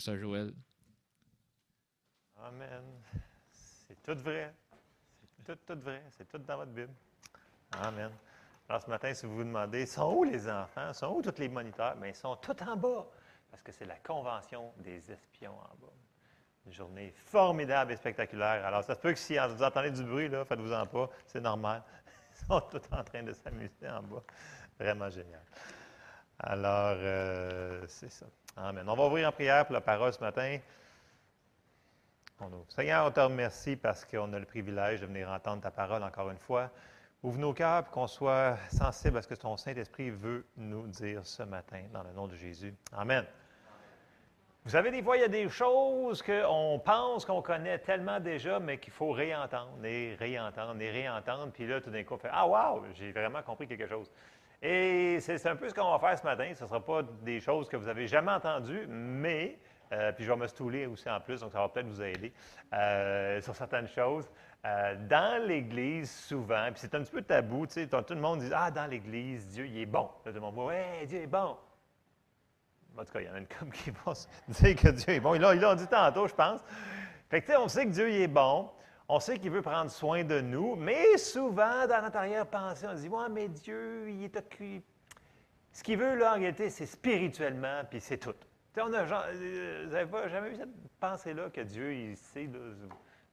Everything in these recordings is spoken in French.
Pasteur Joël. Amen. C'est tout vrai. C'est tout, tout vrai. C'est tout dans votre Bible. Amen. Alors, ce matin, si vous vous demandez, sont où les enfants? Sont où tous les moniteurs? Mais ils sont tout en bas. Parce que c'est la convention des espions en bas. Une journée formidable et spectaculaire. Alors, ça se peut que si vous entendez du bruit, là, faites-vous-en pas. C'est normal. Ils sont tous en train de s'amuser en bas. Vraiment génial. Alors, euh, c'est ça. Amen. On va ouvrir en prière pour la parole ce matin. Seigneur, on te remercie parce qu'on a le privilège de venir entendre ta parole encore une fois. Ouvre nos cœurs pour qu'on soit sensible à ce que ton Saint-Esprit veut nous dire ce matin, dans le nom de Jésus. Amen. Vous savez, des fois, il y a des choses qu'on pense qu'on connaît tellement déjà, mais qu'il faut réentendre et réentendre et réentendre. Puis là, tout d'un coup, on fait Ah, wow, j'ai vraiment compris quelque chose. Et c'est un peu ce qu'on va faire ce matin. Ce ne sera pas des choses que vous avez jamais entendues, mais, euh, puis je vais me stouler aussi en plus, donc ça va peut-être vous aider euh, sur certaines choses. Euh, dans l'Église, souvent, puis c'est un petit peu tabou, tu sais, tout le monde dit Ah, dans l'Église, Dieu, il est bon. tout le monde dit Ouais, Dieu est bon. En tout cas, il y en a une comme qui va dire que Dieu est bon. Il l'a dit tantôt, je pense. Fait que, tu sais, on sait que Dieu il est bon. On sait qu'il veut prendre soin de nous, mais souvent, dans notre arrière-pensée, on dit Ouais, mais Dieu, il est occupé. Ce qu'il veut, là, en réalité, c'est spirituellement, puis c'est tout. on a, euh, vous n'avez jamais eu cette pensée-là que Dieu, il sait,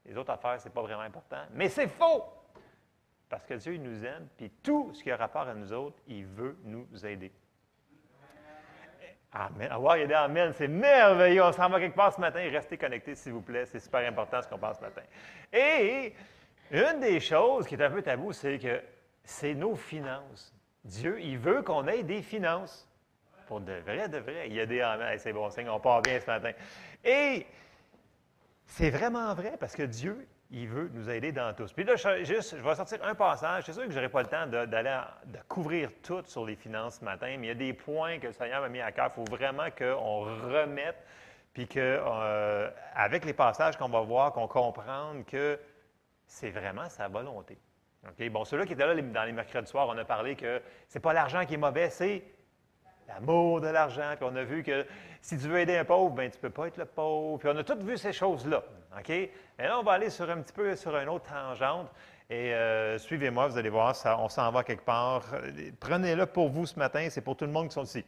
les autres affaires, ce n'est pas vraiment important. Mais c'est faux! Parce que Dieu, il nous aime, puis tout ce qui a rapport à nous autres, il veut nous aider. Amen. Ah, il y a des Amen. C'est merveilleux. On s'en va quelque part ce matin. Restez connectés, s'il vous plaît. C'est super important ce qu'on pense ce matin. Et une des choses qui est un peu tabou, c'est que c'est nos finances. Dieu, il veut qu'on ait des finances. Pour de vrai, de vrai. Il y a des Amen. c'est bon signe, on part bien ce matin. Et c'est vraiment vrai parce que Dieu, il veut nous aider dans tous. Puis là, je, juste, je vais sortir un passage. C'est sûr que je n'aurai pas le temps d'aller de, couvrir tout sur les finances ce matin, mais il y a des points que le Seigneur m'a mis à cœur. Il faut vraiment qu'on remette, puis que euh, avec les passages qu'on va voir, qu'on comprenne que c'est vraiment sa volonté. OK? Bon, ceux-là qui étaient là dans les mercredis soirs, on a parlé que c'est pas l'argent qui est mauvais, c'est l'amour de l'argent. Puis on a vu que si tu veux aider un pauvre, ben tu ne peux pas être le pauvre. Puis on a tous vu ces choses-là. OK? Mais là, on va aller sur un petit peu sur une autre tangente. Et euh, suivez-moi, vous allez voir, ça, on s'en va quelque part. Prenez-le pour vous ce matin, c'est pour tout le monde qui sont ici.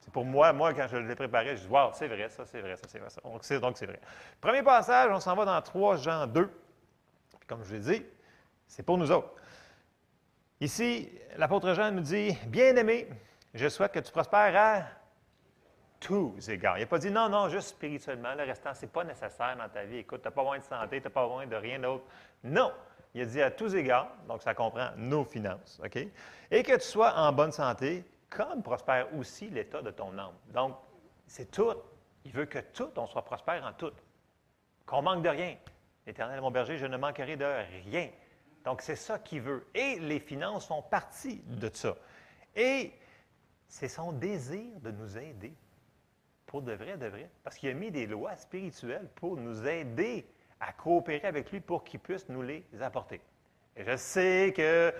C'est pour moi. Moi, quand je l'ai préparé, je dis Wow, c'est vrai, ça, c'est vrai, ça, c'est vrai. Ça. Donc, c'est, vrai. Premier passage, on s'en va dans 3 Jean 2. Puis, comme je l'ai dit, c'est pour nous autres. Ici, l'apôtre Jean nous dit Bien-aimé, je souhaite que tu prospères à tous égards. Il n'a pas dit non, non, juste spirituellement. Le restant, ce n'est pas nécessaire dans ta vie. Écoute, tu n'as pas besoin de santé, tu n'as pas besoin de rien d'autre. Non. Il a dit à tous égards, donc ça comprend nos finances, OK? Et que tu sois en bonne santé, comme prospère aussi l'état de ton âme. Donc, c'est tout. Il veut que tout, on soit prospère en tout. Qu'on manque de rien. Éternel, mon berger, je ne manquerai de rien. Donc, c'est ça qu'il veut. Et les finances font partie de ça. Et c'est son désir de nous aider. Pour de vrai, de vrai. Parce qu'il a mis des lois spirituelles pour nous aider à coopérer avec lui pour qu'il puisse nous les apporter. Et je sais que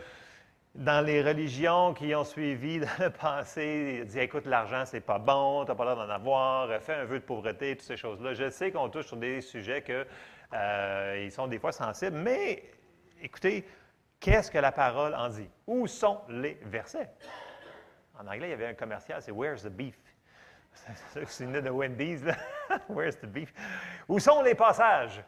dans les religions qui ont suivi dans le passé, dit écoute, l'argent, c'est pas bon, tu n'as pas l'air d'en avoir, fais un vœu de pauvreté, toutes ces choses-là. Je sais qu'on touche sur des sujets qui euh, sont des fois sensibles, mais écoutez, qu'est-ce que la parole en dit? Où sont les versets? En anglais, il y avait un commercial, c'est Where's the beef? C'est une de Wendy's, là. Where's the beef? Où sont les passages?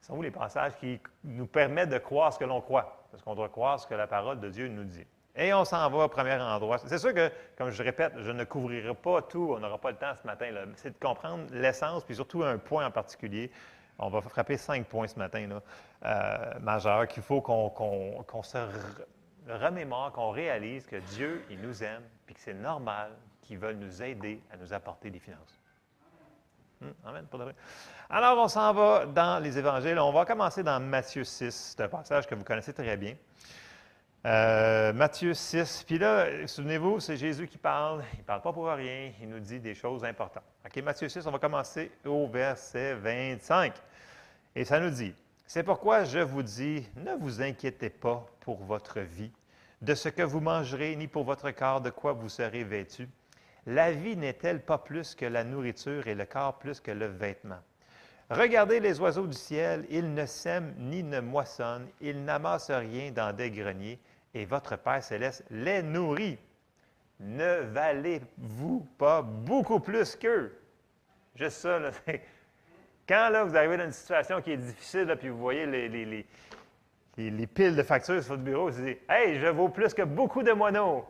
sont où les passages qui nous permettent de croire ce que l'on croit? Parce qu'on doit croire ce que la parole de Dieu nous dit. Et on s'en va au premier endroit. C'est sûr que, comme je répète, je ne couvrirai pas tout, on n'aura pas le temps ce matin. C'est de comprendre l'essence, puis surtout un point en particulier. On va frapper cinq points ce matin, là, euh, majeurs, qu'il faut qu'on se remémore, qu'on réalise que Dieu, il nous aime, puis que c'est normal qu'il veuille nous aider à nous apporter des finances. Hmm, amen, de Alors, on s'en va dans les évangiles. On va commencer dans Matthieu 6. C'est un passage que vous connaissez très bien. Euh, Matthieu 6. Puis là, souvenez-vous, c'est Jésus qui parle. Il ne parle pas pour rien. Il nous dit des choses importantes. OK, Matthieu 6, on va commencer au verset 25. Et ça nous dit c'est pourquoi je vous dis, ne vous inquiétez pas pour votre vie, de ce que vous mangerez, ni pour votre corps, de quoi vous serez vêtu. La vie n'est-elle pas plus que la nourriture et le corps plus que le vêtement? Regardez les oiseaux du ciel, ils ne sèment ni ne moissonnent, ils n'amassent rien dans des greniers, et votre Père céleste les nourrit. Ne valez-vous pas beaucoup plus qu'eux? Juste ça, là, quand là, vous arrivez dans une situation qui est difficile, puis vous voyez les, les, les, piles de factures sur votre bureau, vous dites Hey, je vaux plus que beaucoup de moineaux.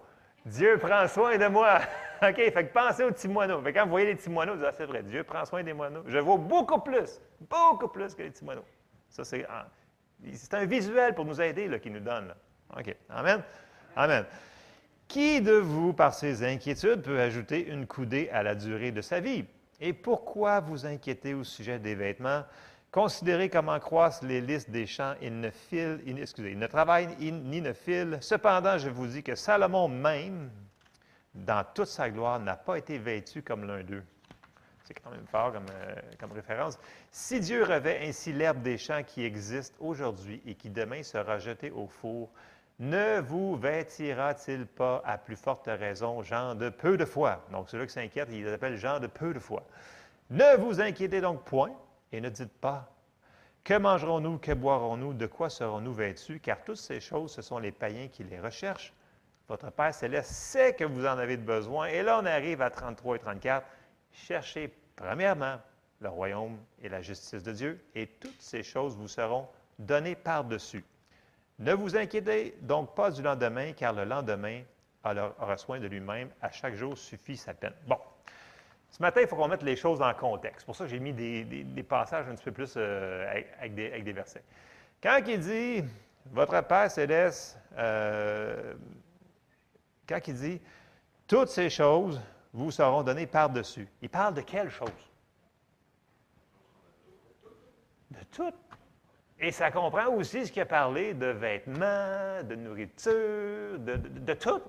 Dieu prend soin de moi. OK, fait que pensez aux petits moineaux. Quand vous voyez les petits moineaux, vous dites ah, c'est vrai, Dieu prend soin des moineaux. Je vaux beaucoup plus, beaucoup plus que les petits moineaux. Ça, c'est, c'est un visuel pour nous aider là, qu'il nous donne. OK, Amen. Amen. Qui de vous, par ses inquiétudes, peut ajouter une coudée à la durée de sa vie? Et pourquoi vous inquiétez au sujet des vêtements? Considérez comment croissent les listes des champs. Ils ne filent, excusez, ne travaillent ni ne filent. Cependant, je vous dis que Salomon même, dans toute sa gloire, n'a pas été vêtu comme l'un d'eux. C'est quand même fort comme, euh, comme, référence. Si Dieu revêt ainsi l'herbe des champs qui existe aujourd'hui et qui demain sera jetée au four, ne vous vêtira-t-il pas à plus forte raison, gens de peu de foi? Donc, ceux-là qui s'inquiètent, ils appellent gens de peu de foi. Ne vous inquiétez donc point et ne dites pas que mangerons-nous, que boirons-nous, de quoi serons-nous vêtus, car toutes ces choses, ce sont les païens qui les recherchent. Votre Père céleste sait que vous en avez besoin. Et là, on arrive à 33 et 34. Cherchez premièrement le royaume et la justice de Dieu, et toutes ces choses vous seront données par-dessus. Ne vous inquiétez donc pas du lendemain, car le lendemain aura soin de lui-même. À chaque jour suffit sa peine. Bon. Ce matin, il faut qu'on mette les choses en contexte. C'est pour ça que j'ai mis des, passages un petit peu plus euh, avec, des, versets. Quand il dit Votre Père céleste, euh, quand il dit Toutes ces choses vous seront données par-dessus, il parle de quelles choses? De toutes. Et ça comprend aussi ce qu'il a parlé de vêtements, de nourriture, de, tout.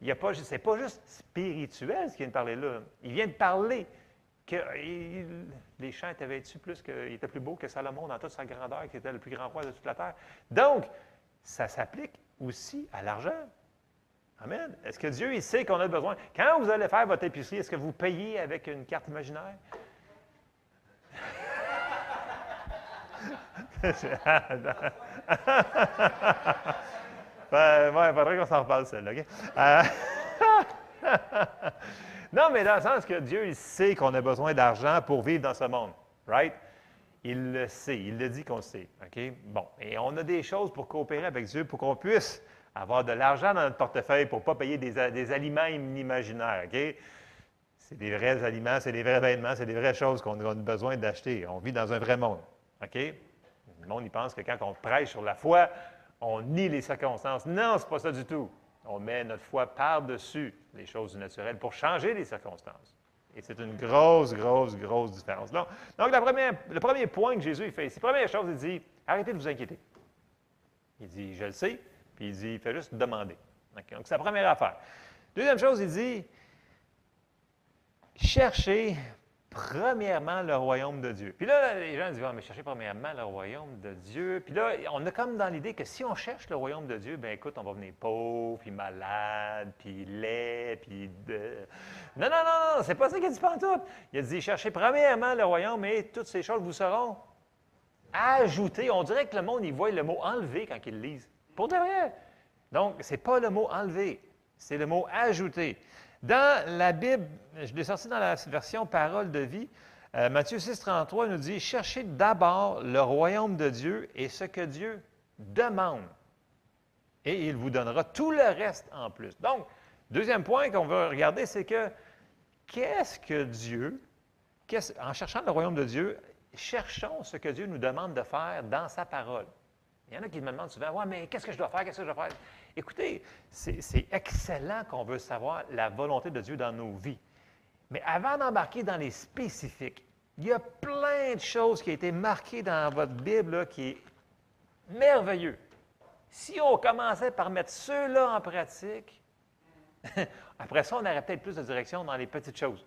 Il ce n'est pas juste spirituel ce qu'il vient de parler là. Il vient de parler que les champs étaient vêtus plus que, étaient plus beaux que Salomon dans toute sa grandeur, qui était le plus grand roi de toute la terre. Donc, ça s'applique aussi à l'argent. Amen. Est-ce que Dieu, il sait qu'on a besoin? Quand vous allez faire votre épicerie, est-ce que vous payez avec une carte imaginaire? ben, ouais, il faudrait qu'on s'en reparle, celle-là. Euh, non, mais dans le sens que Dieu, il sait qu'on a besoin d'argent pour vivre dans ce monde. Right? Il le sait. Il le dit qu'on sait. OK? Bon. Et on a des choses pour coopérer avec Dieu pour qu'on puisse avoir de l'argent dans notre portefeuille pour ne pas payer des, aliments inimaginaires. OK? C'est des vrais aliments, c'est des vrais vêtements, c'est des vraies choses qu'on a besoin d'acheter. On vit dans un vrai monde. OK? Le monde, pense que quand on prêche sur la foi, on nie les circonstances. Non, c'est pas ça du tout. On met notre foi par-dessus les choses du naturel pour changer les circonstances. Et c'est une grosse, grosse, grosse différence. Donc, le premier point que Jésus fait, la première chose, il dit arrêtez de vous inquiéter. Il dit je le sais, puis il dit il fait juste demander. Donc, c'est la première affaire. Deuxième chose, il dit cherchez premièrement le royaume de Dieu. Puis là, les gens disent, ah, mais chercher premièrement le royaume de Dieu. Puis là, on a comme dans l'idée que si on cherche le royaume de Dieu, bien écoute, on va venir pauvre, puis malade, puis laid, puis... Non, non, non, non, c'est pas ça qu'il dit tout. Il a dit, cherchez premièrement le royaume et toutes ces choses vous seront ajoutées. On dirait que le monde, il voit le mot enlevé quand il le lise. Pour de vrai. Donc, ce n'est pas le mot enlevé, c'est le mot ajouté. Dans la Bible, je l'ai sorti dans la version Parole de vie, euh, Matthieu 6, 33 nous dit Cherchez d'abord le royaume de Dieu et ce que Dieu demande, et il vous donnera tout le reste en plus. Donc, deuxième point qu'on veut regarder, c'est que qu'est-ce que Dieu, en cherchant le royaume de Dieu, cherchons ce que Dieu nous demande de faire dans sa parole. Il y en a qui me demandent souvent Ouais, mais qu'est-ce que je dois faire? Qu'est-ce que je dois faire Écoutez, c'est excellent qu'on veut savoir la volonté de Dieu dans nos vies. Mais avant d'embarquer dans les spécifiques, il y a plein de choses qui ont été marquées dans votre Bible qui est merveilleux. Si on commençait par mettre ceux-là en pratique, après ça, on aurait peut-être plus de direction dans les petites choses.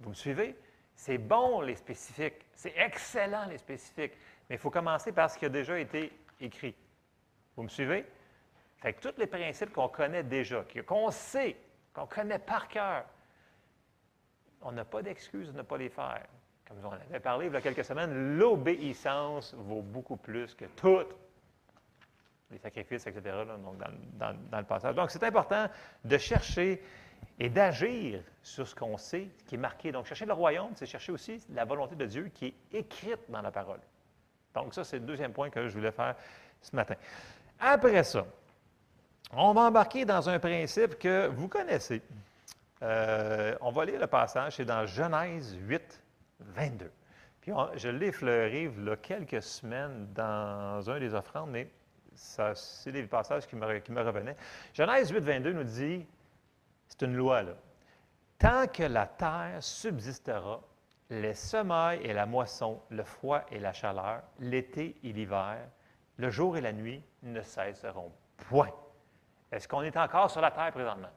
Vous me suivez? C'est bon les spécifiques. C'est excellent les spécifiques. Mais il faut commencer par ce qui a déjà été écrit. Vous me suivez? Fait que tous les principes qu'on connaît déjà, qu'on sait, qu'on connaît par cœur, on n'a pas d'excuse de ne pas les faire. Comme on avait parlé il y a quelques semaines, l'obéissance vaut beaucoup plus que toutes les sacrifices, etc., donc dans, le passage. Donc, c'est important de chercher et d'agir sur ce qu'on sait, qui est marqué. Donc, chercher le royaume, c'est chercher aussi la volonté de Dieu qui est écrite dans la parole. Donc, ça, c'est le deuxième point que je voulais faire ce matin. Après ça, on va embarquer dans un principe que vous connaissez. Euh, on va lire le passage, c'est dans Genèse 8, 22. Puis je l'ai fleuré il y a quelques semaines dans un des offrandes, mais c'est des passages qui me, qui me revenaient. Genèse 8, 22 nous dit, c'est une loi, là. Tant que la terre subsistera, les semailles et la moisson, le froid et la chaleur, l'été et l'hiver, le jour et la nuit ne cesseront point. Est-ce qu'on est encore sur la terre présentement?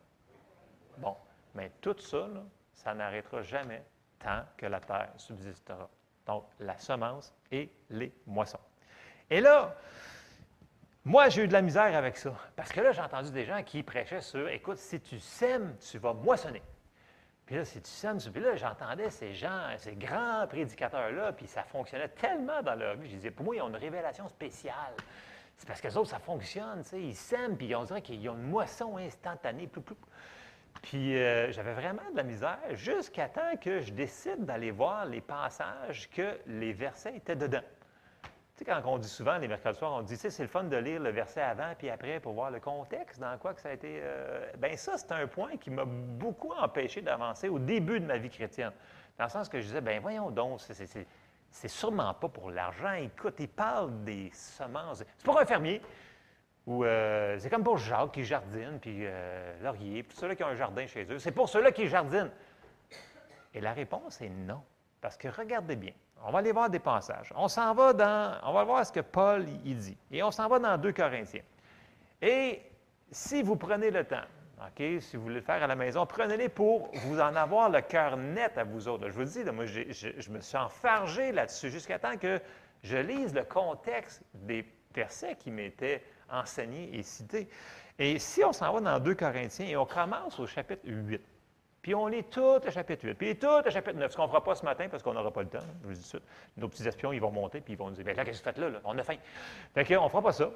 Bon, mais tout ça, ça n'arrêtera jamais tant que la terre subsistera. Donc, la semence et les moissons. Et là, moi, j'ai eu de la misère avec ça. Parce que là, j'ai entendu des gens qui prêchaient sur écoute, si tu sèmes, tu vas moissonner. Puis là, si tu sèmes, puis là, j'entendais ces gens, ces grands prédicateurs-là, puis ça fonctionnait tellement dans leur vie. Je disais, pour moi, ils ont une révélation spéciale. C'est parce que autres, ça fonctionne, ils sèment, puis on dirait qu'ils ont une moisson instantanée. Puis euh, j'avais vraiment de la misère jusqu'à temps que je décide d'aller voir les passages que les versets étaient dedans. Tu sais, quand on dit souvent, les mercredis soirs, on dit, tu sais, c'est le fun de lire le verset avant puis après pour voir le contexte dans quoi que ça a été. Euh... Bien, ça, c'est un point qui m'a beaucoup empêché d'avancer au début de ma vie chrétienne. Dans le sens que je disais, bien, voyons donc, c'est sûrement pas pour l'argent. Écoute, il parle des semences. C'est pour un fermier. Ou euh, c'est comme pour Jacques qui jardine, puis euh, Laurier, puis ceux-là qui ont un jardin chez eux. C'est pour ceux-là qui jardinent. Et la réponse est non. Parce que regardez bien, on va aller voir des passages. On s'en va dans, on va voir ce que Paul y dit. Et on s'en va dans 2 Corinthiens. Et si vous prenez le temps, Si vous voulez le faire à la maison, prenez-les pour vous en avoir le cœur net à vous autres. Je vous dis, moi, je, me suis enfargé là-dessus jusqu'à temps que je lise le contexte des versets qui m'étaient enseigné et cité. Et si on s'en va dans 2 Corinthiens et on commence au chapitre 8, puis on lit tout le chapitre 8, puis tout le chapitre 9, ce qu'on ne fera pas ce matin parce qu'on n'aura pas le temps, je vous dis ça. Nos petits espions, ils vont monter, puis ils vont nous dire, bien là, qu'est-ce que vous faites là, On a faim. Fait qu'on ne fera pas ça.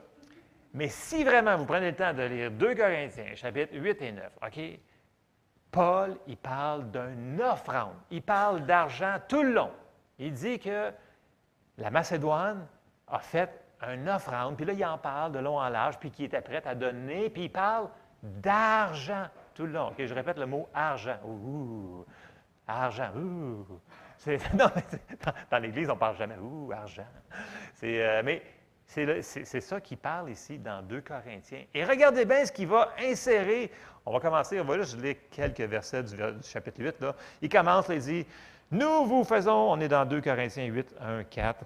Mais si vraiment vous prenez le temps de lire 2 Corinthiens, chapitre 8 et 9, OK? Paul, il parle d'une offrande. Il parle d'argent tout le long. Il dit que la Macédoine a fait une offrande, puis là, il en parle de long en large, puis qui était prêt à donner, puis il parle d'argent tout le long. OK, je répète le mot argent. Ouh, argent, ouh. Dans, l'Église, on ne parle jamais, ouh, argent. Euh, mais c'est ça qui parle ici dans 2 Corinthiens. Et regardez bien ce qu'il va insérer. On va commencer, on va juste lire quelques versets du, chapitre 8. Là. Il commence, il dit Nous vous faisons, on est dans 2 Corinthiens 8, 1, 4.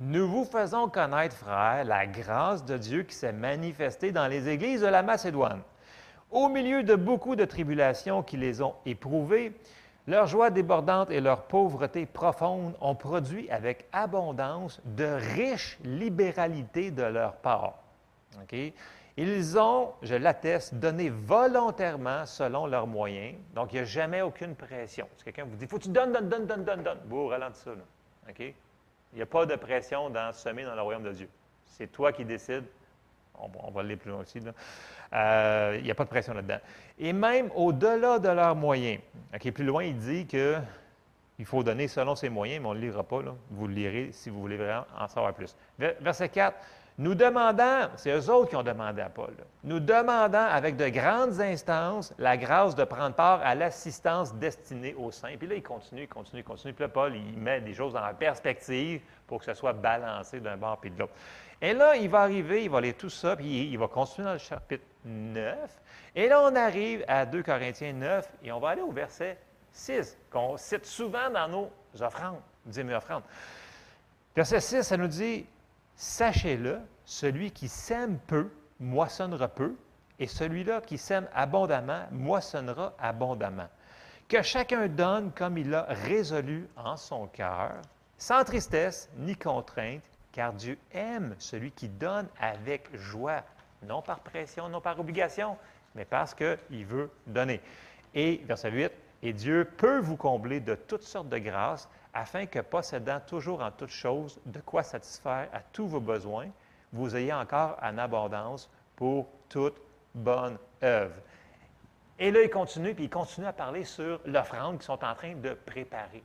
Nous vous faisons connaître, frères, la grâce de Dieu qui s'est manifestée dans les églises de la Macédoine. Au milieu de beaucoup de tribulations qui les ont éprouvées, leur joie débordante et leur pauvreté profonde ont produit avec abondance de riches libéralités de leur part. Ils ont, je l'atteste, donné volontairement selon leurs moyens. Donc, il n'y a jamais aucune pression. Si quelqu'un vous dit, faut que tu donnes, donne, donne, donne, donne, donne, vous ça. Là. Il n'y a pas de pression dans semer dans le royaume de Dieu. C'est toi qui décides. On, va aller plus loin aussi. Euh, il n'y a pas de pression là-dedans. Et même au-delà de leurs moyens. plus loin, il dit que il faut donner selon ses moyens, mais on ne le lira pas. Vous le lirez si vous voulez vraiment en savoir plus. Verset 4. Nous demandant, c'est eux autres qui ont demandé à Paul, nous demandant avec de grandes instances la grâce de prendre part à l'assistance destinée aux saints. Puis là, il continue, il continue, il continue. Puis là, Paul, il met des choses la perspective pour que ce soit balancé d'un bord puis de l'autre. Et là, il va arriver, il va lire tout ça, puis il va continuer dans le chapitre 9. Et là, on arrive à 2 Corinthiens 9, et on va aller au verset 6, qu'on cite souvent dans nos offrandes, mes offrandes. Verset 6, ça nous dit Sachez-le, celui qui sème peu moissonnera peu, et celui-là qui sème abondamment moissonnera abondamment. Que chacun donne comme il l'a résolu en son cœur, sans tristesse ni contrainte, car Dieu aime celui qui donne avec joie, non par pression, non par obligation, mais parce qu'il veut donner. Et verset 8, Et Dieu peut vous combler de toutes sortes de grâces afin que, possédant toujours en toutes choses de quoi satisfaire à tous vos besoins, vous ayez encore en abondance pour toute bonne œuvre. Et là, il continue, puis il continue à parler sur l'offrande qu'ils sont en train de préparer.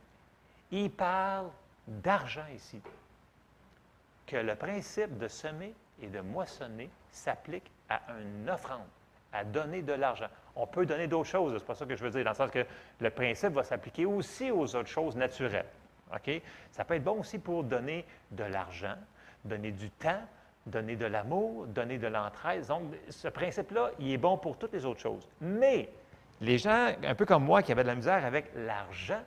Il parle d'argent ici. Que le principe de semer et de moissonner s'applique à une offrande, à donner de l'argent. On peut donner d'autres choses, c'est pas ça que je veux dire, dans le sens que le principe va s'appliquer aussi aux autres choses naturelles. OK? Ça peut être bon aussi pour donner de l'argent, donner du temps, donner de l'amour, donner de l'entraide. Donc, ce principe-là, il est bon pour toutes les autres choses. Mais les gens, un peu comme moi, qui avaient de la misère avec l'argent,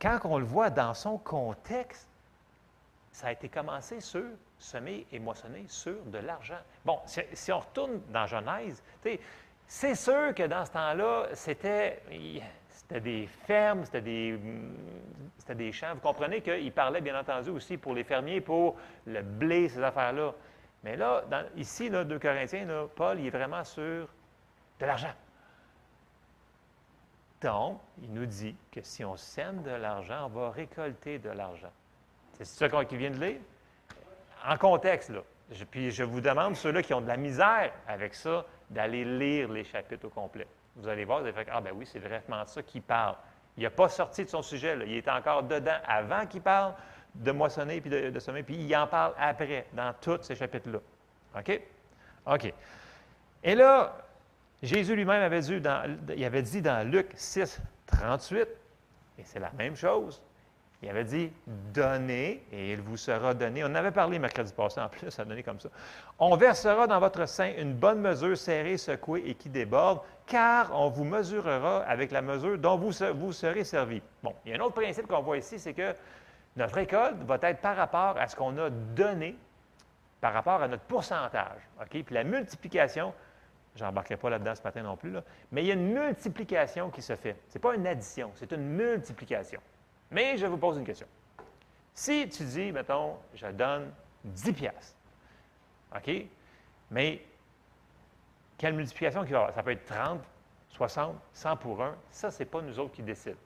quand on le voit dans son contexte, ça a été commencé sur semer et moissonner sur de l'argent. Bon, si, on retourne dans Genèse, c'est sûr que dans ce temps-là, c'était des fermes, c'était des, des champs. Vous comprenez qu'il parlait, bien entendu, aussi pour les fermiers, pour le blé, ces affaires-là. Mais là, ici, là, 2 Corinthiens, Paul, il est vraiment sur de l'argent. Donc, il nous dit que si on sème de l'argent, on va récolter de l'argent. C'est ça qu'il vient de lire? En contexte, là. puis je vous demande, ceux-là qui ont de la misère avec ça, d'aller lire les chapitres au complet. Vous allez voir, vous allez faire Ah, ben oui, c'est vraiment ça qu'il parle. Il n'a pas sorti de son sujet, là. il est encore dedans avant qu'il parle de moissonner puis de, de semer, puis il en parle après, dans tous ces chapitres-là. OK? OK. Et là, Jésus lui-même avait il avait dit dans Luc 6, 38, et c'est la même chose. Il avait dit Donnez et il vous sera donné. On avait parlé mercredi passé en plus, ça donné comme ça. On versera dans votre sein une bonne mesure serrée, secouée et qui déborde, car on vous mesurera avec la mesure dont vous, serez servi. Bon, il y a un autre principe qu'on voit ici, c'est que notre récolte va être par rapport à ce qu'on a donné, par rapport à notre pourcentage. OK? Puis la multiplication, je n'embarquerai pas là-dedans ce matin non plus, mais il y a une multiplication qui se fait. Ce n'est pas une addition, c'est une multiplication. Mais je vous pose une question. Si tu dis, mettons, je donne 10 piastres, OK? Mais quelle multiplication qu'il va y avoir? Ça peut être 30, 60, 100 pour 1. Ça, ce n'est pas nous autres qui décident.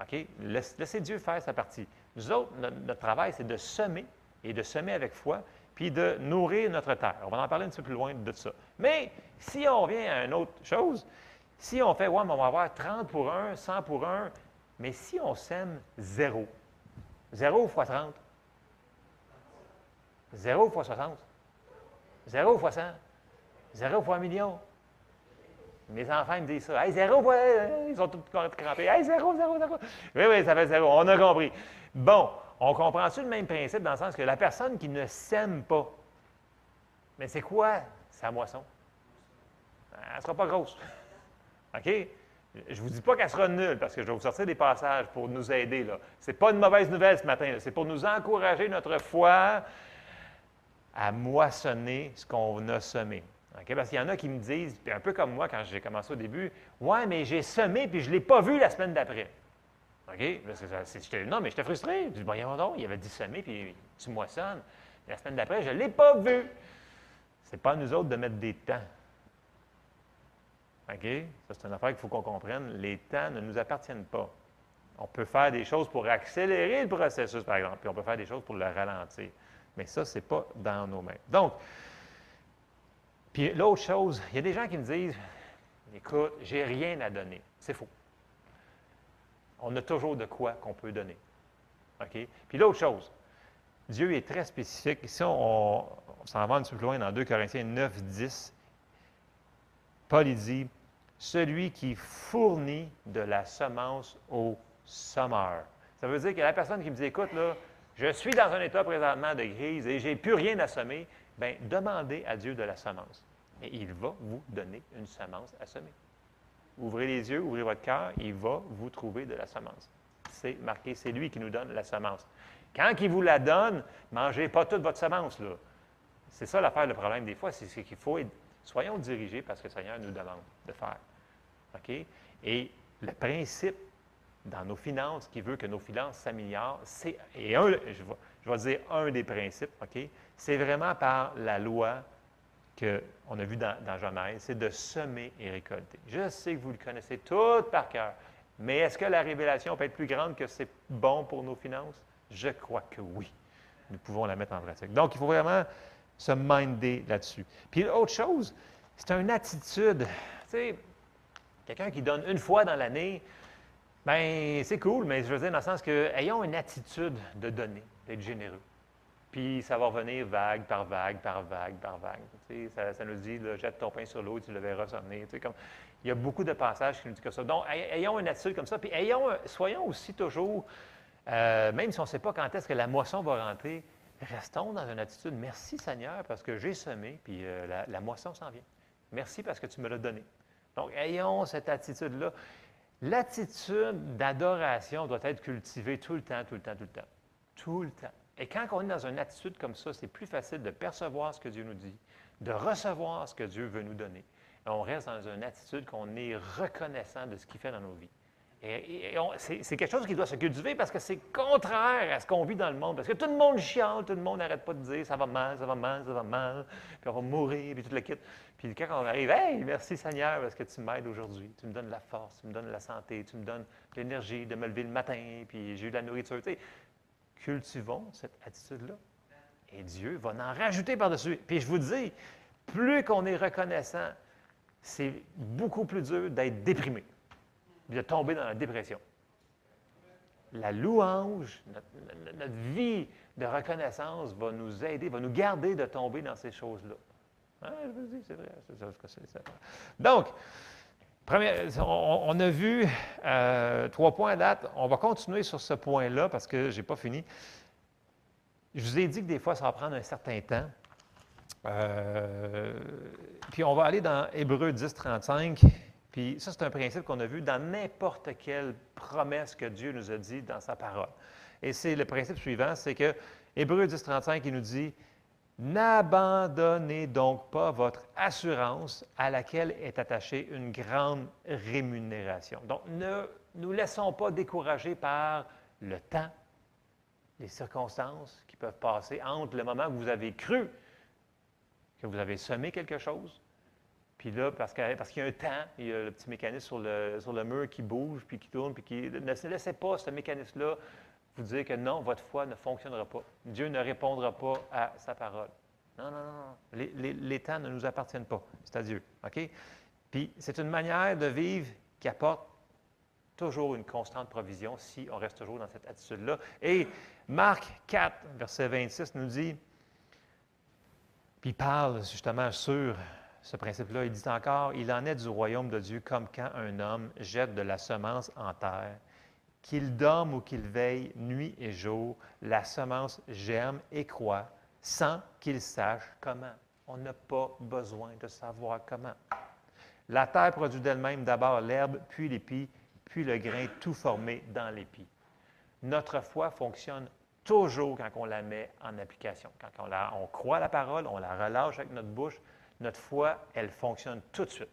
OK? Laissez Dieu faire sa partie. Nous autres, notre, travail, c'est de semer et de semer avec foi, puis de nourrir notre terre. On va en parler un petit peu plus loin de ça. Mais si on vient à une autre chose, si on fait, ouais, mais on va avoir 30 pour 1, 100 pour 1, mais si on sème zéro, zéro fois 30, zéro fois 60, zéro fois 100, zéro fois un million, mes enfants me disent ça. Hey, zéro, ils sont tous crampés. Hey, zéro, zéro, zéro. Oui, oui, ça fait zéro. On a compris. Bon, on comprend-tu le même principe dans le sens que la personne qui ne sème pas, mais c'est quoi sa moisson? Elle ne sera pas grosse. OK? Je ne vous dis pas qu'elle sera nulle, parce que je vais vous sortir des passages pour nous aider. Ce n'est pas une mauvaise nouvelle ce matin. C'est pour nous encourager notre foi à moissonner ce qu'on a semé. Parce qu'il y en a qui me disent, un peu comme moi quand j'ai commencé au début, Ouais, mais j'ai semé puis je ne l'ai pas vu la semaine d'après. OK? non, mais j'étais frustré. Je dis Voyons donc, il avait dit semer puis tu moissonnes. La semaine d'après, je ne l'ai pas vu. Ce n'est pas à nous autres de mettre des temps. OK? Ça, c'est une affaire qu'il faut qu'on comprenne. Les temps ne nous appartiennent pas. On peut faire des choses pour accélérer le processus, par exemple, puis on peut faire des choses pour le ralentir. Mais ça, ce n'est pas dans nos mains. Donc, puis l'autre chose, il y a des gens qui me disent Écoute, j'ai rien à donner. C'est faux. On a toujours de quoi qu'on peut donner. OK? Puis l'autre chose, Dieu est très spécifique. Ici, on, s'en va un petit peu plus loin dans 2 Corinthiens 9, 10. Paul dit Celui qui fournit de la semence au sommeur. Ça veut dire que la personne qui me dit Écoute, je suis dans un état présentement de crise et je n'ai plus rien à semer. Bien, demandez à Dieu de la semence. Et il va vous donner une semence à semer. Ouvrez les yeux, ouvrez votre cœur, il va vous trouver de la semence. C'est marqué, c'est lui qui nous donne la semence. Quand il vous la donne, mangez pas toute votre semence. Là. C'est ça l'affaire, le problème des fois, c'est qu'il faut soyons dirigés parce que le Seigneur nous demande de faire. OK? Et le principe dans nos finances qui veut que nos finances s'améliorent, c'est, et un, je vais, je dire un des principes, OK? C'est vraiment par la loi qu'on a vu dans, dans Genèse, c'est de semer et récolter. Je sais que vous le connaissez tout par cœur. Mais est-ce que la révélation peut être plus grande que c'est bon pour nos finances? Je crois que oui. Nous pouvons la mettre en pratique. Donc, il faut vraiment se minder là-dessus. Puis, autre chose, c'est une attitude. Tu sais, quelqu'un qui donne une fois dans l'année, bien, c'est cool, mais je veux dire dans le sens que, ayons une attitude de donner, d'être généreux. Puis ça va revenir vague par vague, par vague, par vague. Tu sais, ça, nous dit, jette ton pain sur l'eau, tu le verras sonner. Tu sais, comme, il y a beaucoup de passages qui nous disent que ça. Donc, ayons une attitude comme ça. Puis ayons, soyons aussi toujours, euh, même si on ne sait pas quand est-ce que la moisson va rentrer, restons dans une attitude, merci Seigneur parce que j'ai semé, puis euh, la, moisson s'en vient. Merci parce que tu me l'as donné. Donc, ayons cette attitude-là. L'attitude d'adoration doit être cultivée tout le temps, tout le temps, tout le temps. Tout le temps. Et quand on est dans une attitude comme ça, c'est plus facile de percevoir ce que Dieu nous dit, de recevoir ce que Dieu veut nous donner. Et on reste dans une attitude qu'on est reconnaissant de ce qu'il fait dans nos vies. Et, c'est quelque chose qui doit se cultiver parce que c'est contraire à ce qu'on vit dans le monde. Parce que tout le monde chiale, tout le monde n'arrête pas de dire ça va mal, ça va mal, ça va mal, puis on va mourir, puis tout le kit. Puis quand on arrive, hey, merci Seigneur parce que tu m'aides aujourd'hui, tu me donnes la force, tu me donnes la santé, tu me donnes l'énergie de me lever le matin, puis j'ai eu de la nourriture. Cultivons cette attitude-là. Et Dieu va en rajouter par-dessus. Puis je vous dis, plus qu'on est reconnaissant, c'est beaucoup plus dur d'être déprimé de tomber dans la dépression. La louange, notre, vie de reconnaissance va nous aider, va nous garder de tomber dans ces choses-là. Hein, je vous dis, c'est vrai. Donc, on, a vu euh, trois points à date. On va continuer sur ce point-là parce que je n'ai pas fini. Je vous ai dit que des fois, ça va prendre un certain temps. Euh, puis on va aller dans Hébreu 10, 35. Puis ça, c'est un principe qu'on a vu dans n'importe quelle promesse que Dieu nous a dit dans sa parole. Et c'est le principe suivant, c'est que Hébreu 10, 35, il nous dit, N'abandonnez donc pas votre assurance à laquelle est attachée une grande rémunération. Donc, ne nous laissons pas décourager par le temps, les circonstances qui peuvent passer entre le moment où vous avez cru que vous avez semé quelque chose puis là, parce qu'il y a un temps, il y a le petit mécanisme sur le, sur le mur qui bouge, puis qui tourne, puis qui... Ne laissez pas ce mécanisme-là vous dire que non, votre foi ne fonctionnera pas. Dieu ne répondra pas à sa parole. Non, non, non. Les, les, temps ne nous appartiennent pas. C'est à Dieu. OK? Puis c'est une manière de vivre qui apporte toujours une constante provision si on reste toujours dans cette attitude-là. Et Marc 4, verset 26 nous dit, puis il parle justement sur ce principe-là. Il dit encore, il en est du royaume de Dieu comme quand un homme jette de la semence en terre. Qu'il dorme ou qu'il veille nuit et jour, la semence germe et croît sans qu'il sache comment. On n'a pas besoin de savoir comment. La terre produit d'elle-même d'abord l'herbe, puis l'épi, puis le grain tout formé dans l'épi. Notre foi fonctionne toujours quand on la met en application. Quand on, la, on croit la parole, on la relâche avec notre bouche, notre foi, elle fonctionne tout de suite.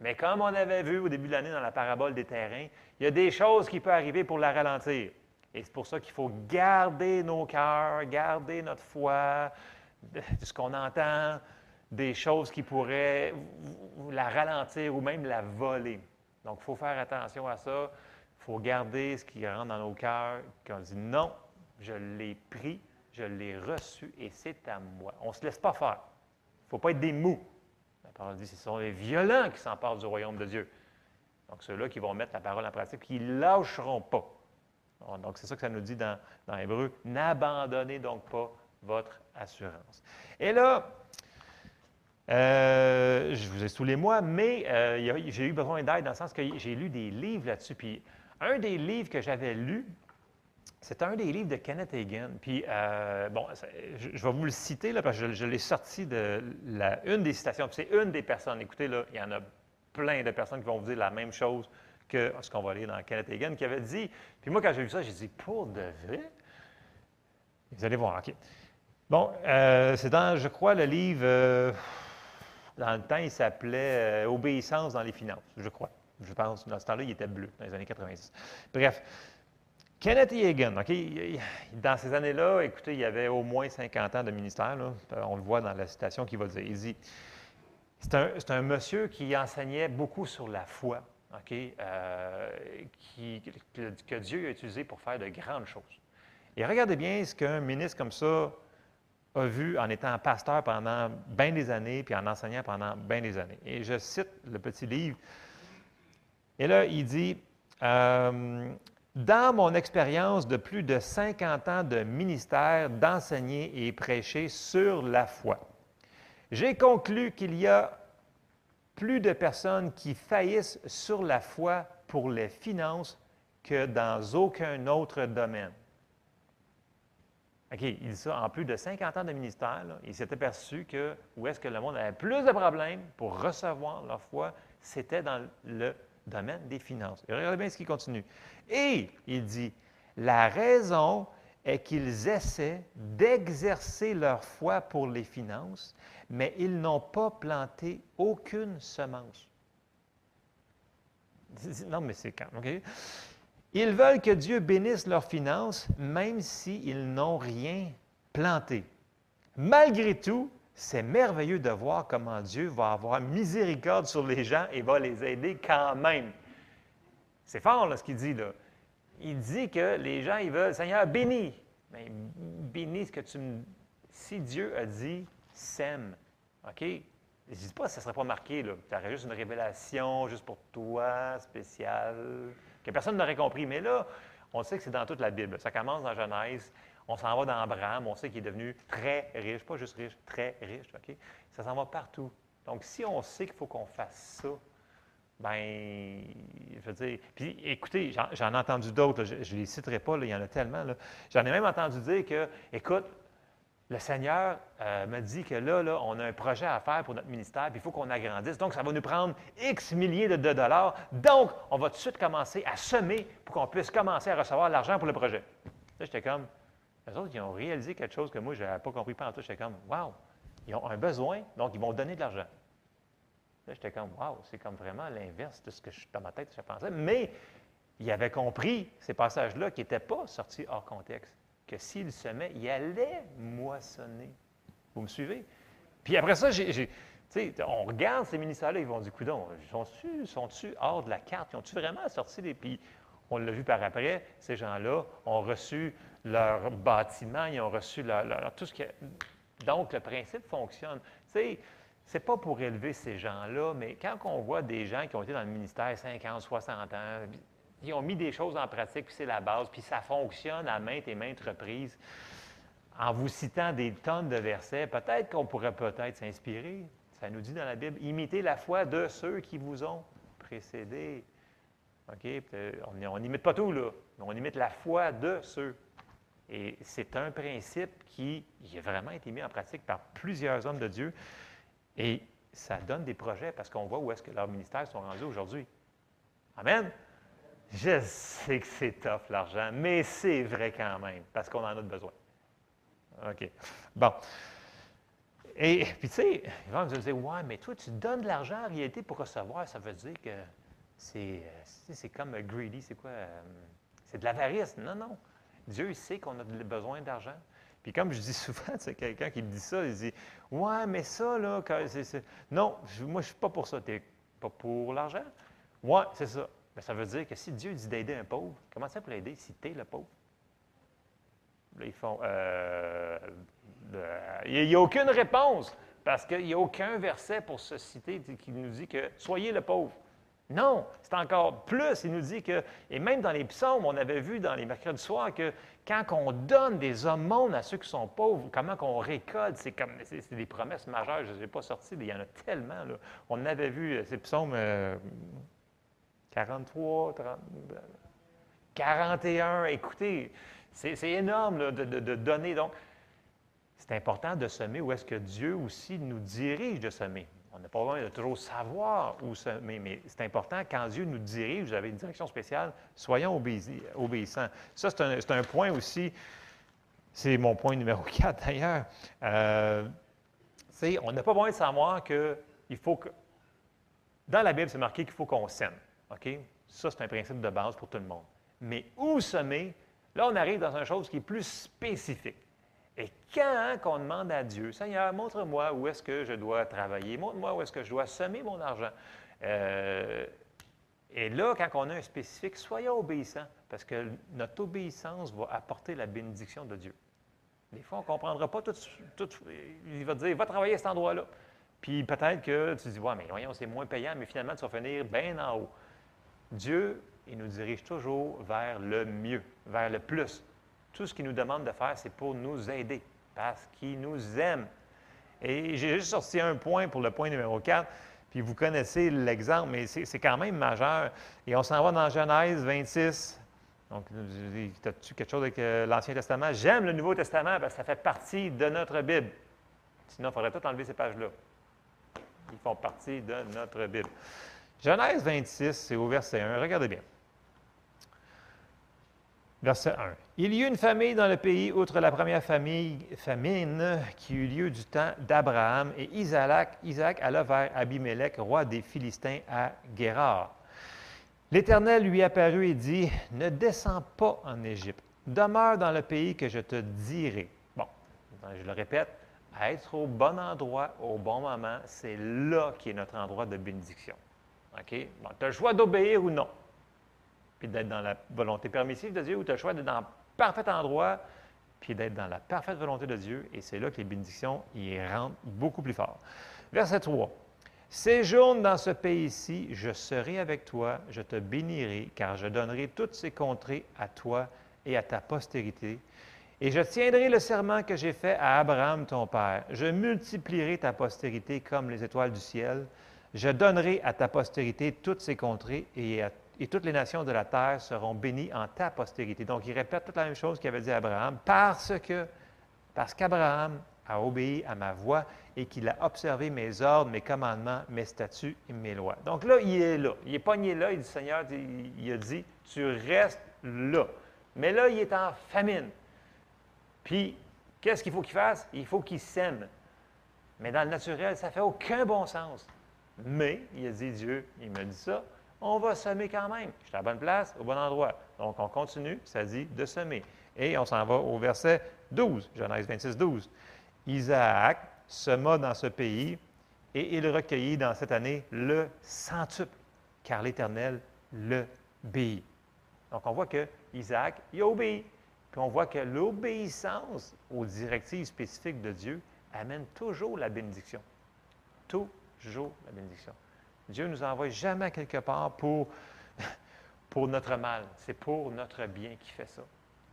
Mais comme on avait vu au début de l'année dans la parabole des terrains, il y a des choses qui peuvent arriver pour la ralentir. Et c'est pour ça qu'il faut garder nos cœurs, garder notre foi, de ce qu'on entend, des choses qui pourraient la ralentir ou même la voler. Donc, il faut faire attention à ça. Il faut garder ce qui rentre dans nos cœurs, qu'on dit non, je l'ai pris, je l'ai reçu et c'est à moi. On ne se laisse pas faire. Ne faut pas être des mous. La parole dit ce sont les violents qui s'emparent du royaume de Dieu. Donc, ceux-là qui vont mettre la parole en pratique, qui ne lâcheront pas. Donc, c'est ça que ça nous dit dans, dans Hébreu. N'abandonnez donc pas votre assurance. Et là, euh, je vous ai sous les mois, mais euh, j'ai eu besoin d'aide dans le sens que j'ai lu des livres là-dessus. Puis, un des livres que j'avais lu, c'est un des livres de Kenneth Hagin. Puis, euh, bon, je, vais vous le citer, là, parce que je, l'ai sorti de la, une des citations. c'est une des personnes. Écoutez, là, il y en a plein de personnes qui vont vous dire la même chose que ce qu'on va lire dans Kenneth Hagin, qui avait dit. Puis moi, quand j'ai vu ça, j'ai dit, pour de vrai? Vous allez voir, OK. Bon, euh, c'est dans, je crois, le livre, euh, dans le temps, il s'appelait Obéissance dans les finances, je crois. Je pense, dans ce temps-là, il était bleu, dans les années 90. Bref, Kenneth Egan, OK, dans ces années-là, écoutez, il y avait au moins 50 ans de ministère. on le voit dans la citation qu'il va dire. Il dit c'est un, monsieur qui enseignait beaucoup sur la foi. OK, euh, que, Dieu a utilisé pour faire de grandes choses. Et regardez bien ce qu'un ministre comme ça a vu en étant pasteur pendant bien des années, puis en enseignant pendant bien des années. Et je cite le petit livre. Et là, il dit, euh, dans mon expérience de plus de 50 ans de ministère, d'enseigner et prêcher sur la foi, j'ai conclu qu'il y a plus de personnes qui faillissent sur la foi pour les finances que dans aucun autre domaine. OK, il dit ça en plus de 50 ans de ministère. il s'est aperçu que où est-ce que le monde avait plus de problèmes pour recevoir leur foi, c'était dans le domaine des finances. Et regardez bien ce qui continue. Et il dit, la raison est qu'ils essaient d'exercer leur foi pour les finances, mais ils n'ont pas planté aucune semence. Non, mais c'est quand? Ils veulent que Dieu bénisse leurs finances, même s'ils n'ont rien planté. Malgré tout, c'est merveilleux de voir comment Dieu va avoir miséricorde sur les gens et va les aider quand même. C'est fort, ce qu'il dit. Il dit que les gens, ils veulent, Seigneur, bénis. Mais bénis ce que tu me... Si Dieu a dit, sème, OK? Je ne dis pas que ça ne serait pas marqué. Tu aurais juste une révélation, juste pour toi, spéciale que personne n'aurait compris. Mais là, on sait que c'est dans toute la Bible. Ça commence dans Genèse, on s'en va dans Abraham, on sait qu'il est devenu très riche, pas juste riche, très riche. Ça s'en va partout. Donc, si on sait qu'il faut qu'on fasse ça, ben, je veux dire, puis écoutez, j'en ai entendu d'autres, je ne les citerai pas, il y en a tellement. J'en ai même entendu dire que, écoute, le Seigneur euh, me dit que là, là, on a un projet à faire pour notre ministère, puis il faut qu'on agrandisse. Donc, ça va nous prendre X milliers de, dollars. Donc, on va tout de suite commencer à semer pour qu'on puisse commencer à recevoir l'argent pour le projet. Là, j'étais comme, les autres, ils ont réalisé quelque chose que moi, je n'avais pas compris pendant tout. J'étais comme, wow, ils ont un besoin, donc ils vont donner de l'argent. Là, j'étais comme, wow, c'est comme vraiment l'inverse de ce que je, dans ma tête, je pensais. Mais il avait compris ces passages-là qui n'étaient pas sortis hors contexte que s'il semait, il allait moissonner. Vous me suivez? Puis après ça, on regarde ces ministères-là, ils vont dire, coudon, sont-tu sont hors de la carte? Ils ont-tu vraiment sorti des... Puis on l'a vu par après, ces gens-là ont reçu leur bâtiment, ils ont reçu leur, tout ce qui... Donc, le principe fonctionne. Tu sais, c'est pas pour élever ces gens-là, mais quand on voit des gens qui ont été dans le ministère 50, 60 ans, ils ont mis des choses en pratique, puis c'est la base, puis ça fonctionne à maintes et maintes reprises. En vous citant des tonnes de versets, peut-être qu'on pourrait peut-être s'inspirer. Ça nous dit dans la Bible, imitez la foi de ceux qui vous ont précédé. OK? On n'imite pas tout, là, mais on imite la foi de ceux. Et c'est un principe qui a vraiment été mis en pratique par plusieurs hommes de Dieu. Et ça donne des projets parce qu'on voit où est-ce que leurs ministères sont rendus aujourd'hui. Amen. Je sais que c'est tough l'argent, mais c'est vrai quand même, parce qu'on en a besoin. OK. Bon. Et puis, tu sais, ils vont me dire Ouais, mais toi, tu donnes de l'argent en réalité pour recevoir. Ça veut dire que c'est, c'est comme greedy, c'est quoi euh, C'est de l'avarice. Non, non. Dieu, il sait qu'on a besoin d'argent. Puis, comme je dis souvent, c'est quelqu'un qui me dit ça, il dit Ouais, mais ça, là, c'est, non, moi, je ne suis pas pour ça. Tu pas pour l'argent? Ouais, c'est ça. Mais ça veut dire que si Dieu dit d'aider un pauvre, comment ça pour l'aider si le pauvre? Là, ils font. Euh, il n'y a, aucune réponse parce qu'il n'y a aucun verset pour se citer qui nous dit que soyez le pauvre. Non, c'est encore plus. Il nous dit que, et même dans les psaumes, on avait vu dans les mercredis soirs que quand on donne des aumônes à ceux qui sont pauvres, comment qu'on récolte, c'est comme c'est des promesses majeures. Je ne les ai pas sorties, mais il y en a tellement. On avait vu ces psaumes. Euh, 43, 30, 41. Écoutez, c'est énorme de, donner. Donc, c'est important de semer où est-ce que Dieu aussi nous dirige de semer. On n'a pas besoin de toujours savoir où semer, mais c'est important quand Dieu nous dirige, vous avez une direction spéciale, soyons obéissants. Ça, c'est un, point aussi, c'est mon point numéro 4 d'ailleurs. Euh, on n'a pas besoin de savoir qu'il faut que. Dans la Bible, c'est marqué qu'il faut qu'on sème. Ça, c'est un principe de base pour tout le monde. Mais où semer, là, on arrive dans une chose qui est plus spécifique. Et quand on demande à Dieu, Seigneur, montre-moi où est-ce que je dois travailler, montre-moi où est-ce que je dois semer mon argent. Euh, Et là, quand on a un spécifique, soyons obéissants, parce que notre obéissance va apporter la bénédiction de Dieu. Des fois, on ne comprendra pas tout, tout, Il va dire, va travailler à cet endroit-là. Puis peut-être que tu dis, ouais, mais voyons, c'est moins payant, mais finalement, tu vas finir bien en haut. Dieu, il nous dirige toujours vers le mieux, vers le plus. Tout ce qu'il nous demande de faire, c'est pour nous aider, parce qu'il nous aime. Et j'ai juste sorti un point pour le point numéro 4, puis vous connaissez l'exemple, mais c'est quand même majeur. Et on s'en va dans Genèse 26. Donc, as-tu quelque chose avec euh, l'Ancien Testament? J'aime le Nouveau Testament parce que ça fait partie de notre Bible. Sinon, il faudrait tout enlever ces pages-là. Ils font partie de notre Bible. Genèse 26, c'est au verset 1. Regardez bien. Verset 1. Il y eut une famille dans le pays, outre la première famille, famine qui eut lieu du temps d'Abraham, et Isaac, Isaac alla vers Abimelech, roi des Philistins, à Guérard. L'Éternel lui apparut et dit, Ne descends pas en Égypte, demeure dans le pays que je te dirai. Bon, je le répète, être au bon endroit, au bon moment, c'est là qui est notre endroit de bénédiction. OK? Bon, tu as le choix d'obéir ou non puis d'être dans la volonté permissive de Dieu, ou tu as le d'être dans le parfait endroit, puis d'être dans la parfaite volonté de Dieu, et c'est là que les bénédictions y rentrent beaucoup plus fort. Verset 3. Séjourne dans ce pays-ci, je serai avec toi, je te bénirai, car je donnerai toutes ces contrées à toi et à ta postérité. Et je tiendrai le serment que j'ai fait à Abraham, ton père. Je multiplierai ta postérité comme les étoiles du ciel. Je donnerai à ta postérité toutes ces contrées et à et toutes les nations de la terre seront bénies en ta postérité. Donc, il répète toute la même chose qu'il avait dit à Abraham, parce que, parce qu'Abraham a obéi à ma voix et qu'il a observé mes ordres, mes commandements, mes statuts et mes lois. Donc là, il est là. Il est pogné là. Il dit, Seigneur, il a dit, tu restes là. Mais là, il est en famine. Puis, qu'est-ce qu'il faut qu'il fasse? Il faut qu'il sème. Mais dans le naturel, ça ne fait aucun bon sens. Mais, il a dit, Dieu, il me dit ça, on va semer quand même. Je suis à la bonne place, au bon endroit. Donc, on continue, ça dit de semer. Et on s'en va au verset 12, Genèse 26, 12. Isaac sema dans ce pays et il recueillit dans cette année le centuple, car l'Éternel le béit. Donc, on voit que Isaac, il obéit. Puis on voit que l'obéissance aux directives spécifiques de Dieu amène toujours la bénédiction. Toujours la bénédiction. Dieu ne nous envoie jamais quelque part pour, pour notre mal. C'est pour notre bien qu'il fait ça.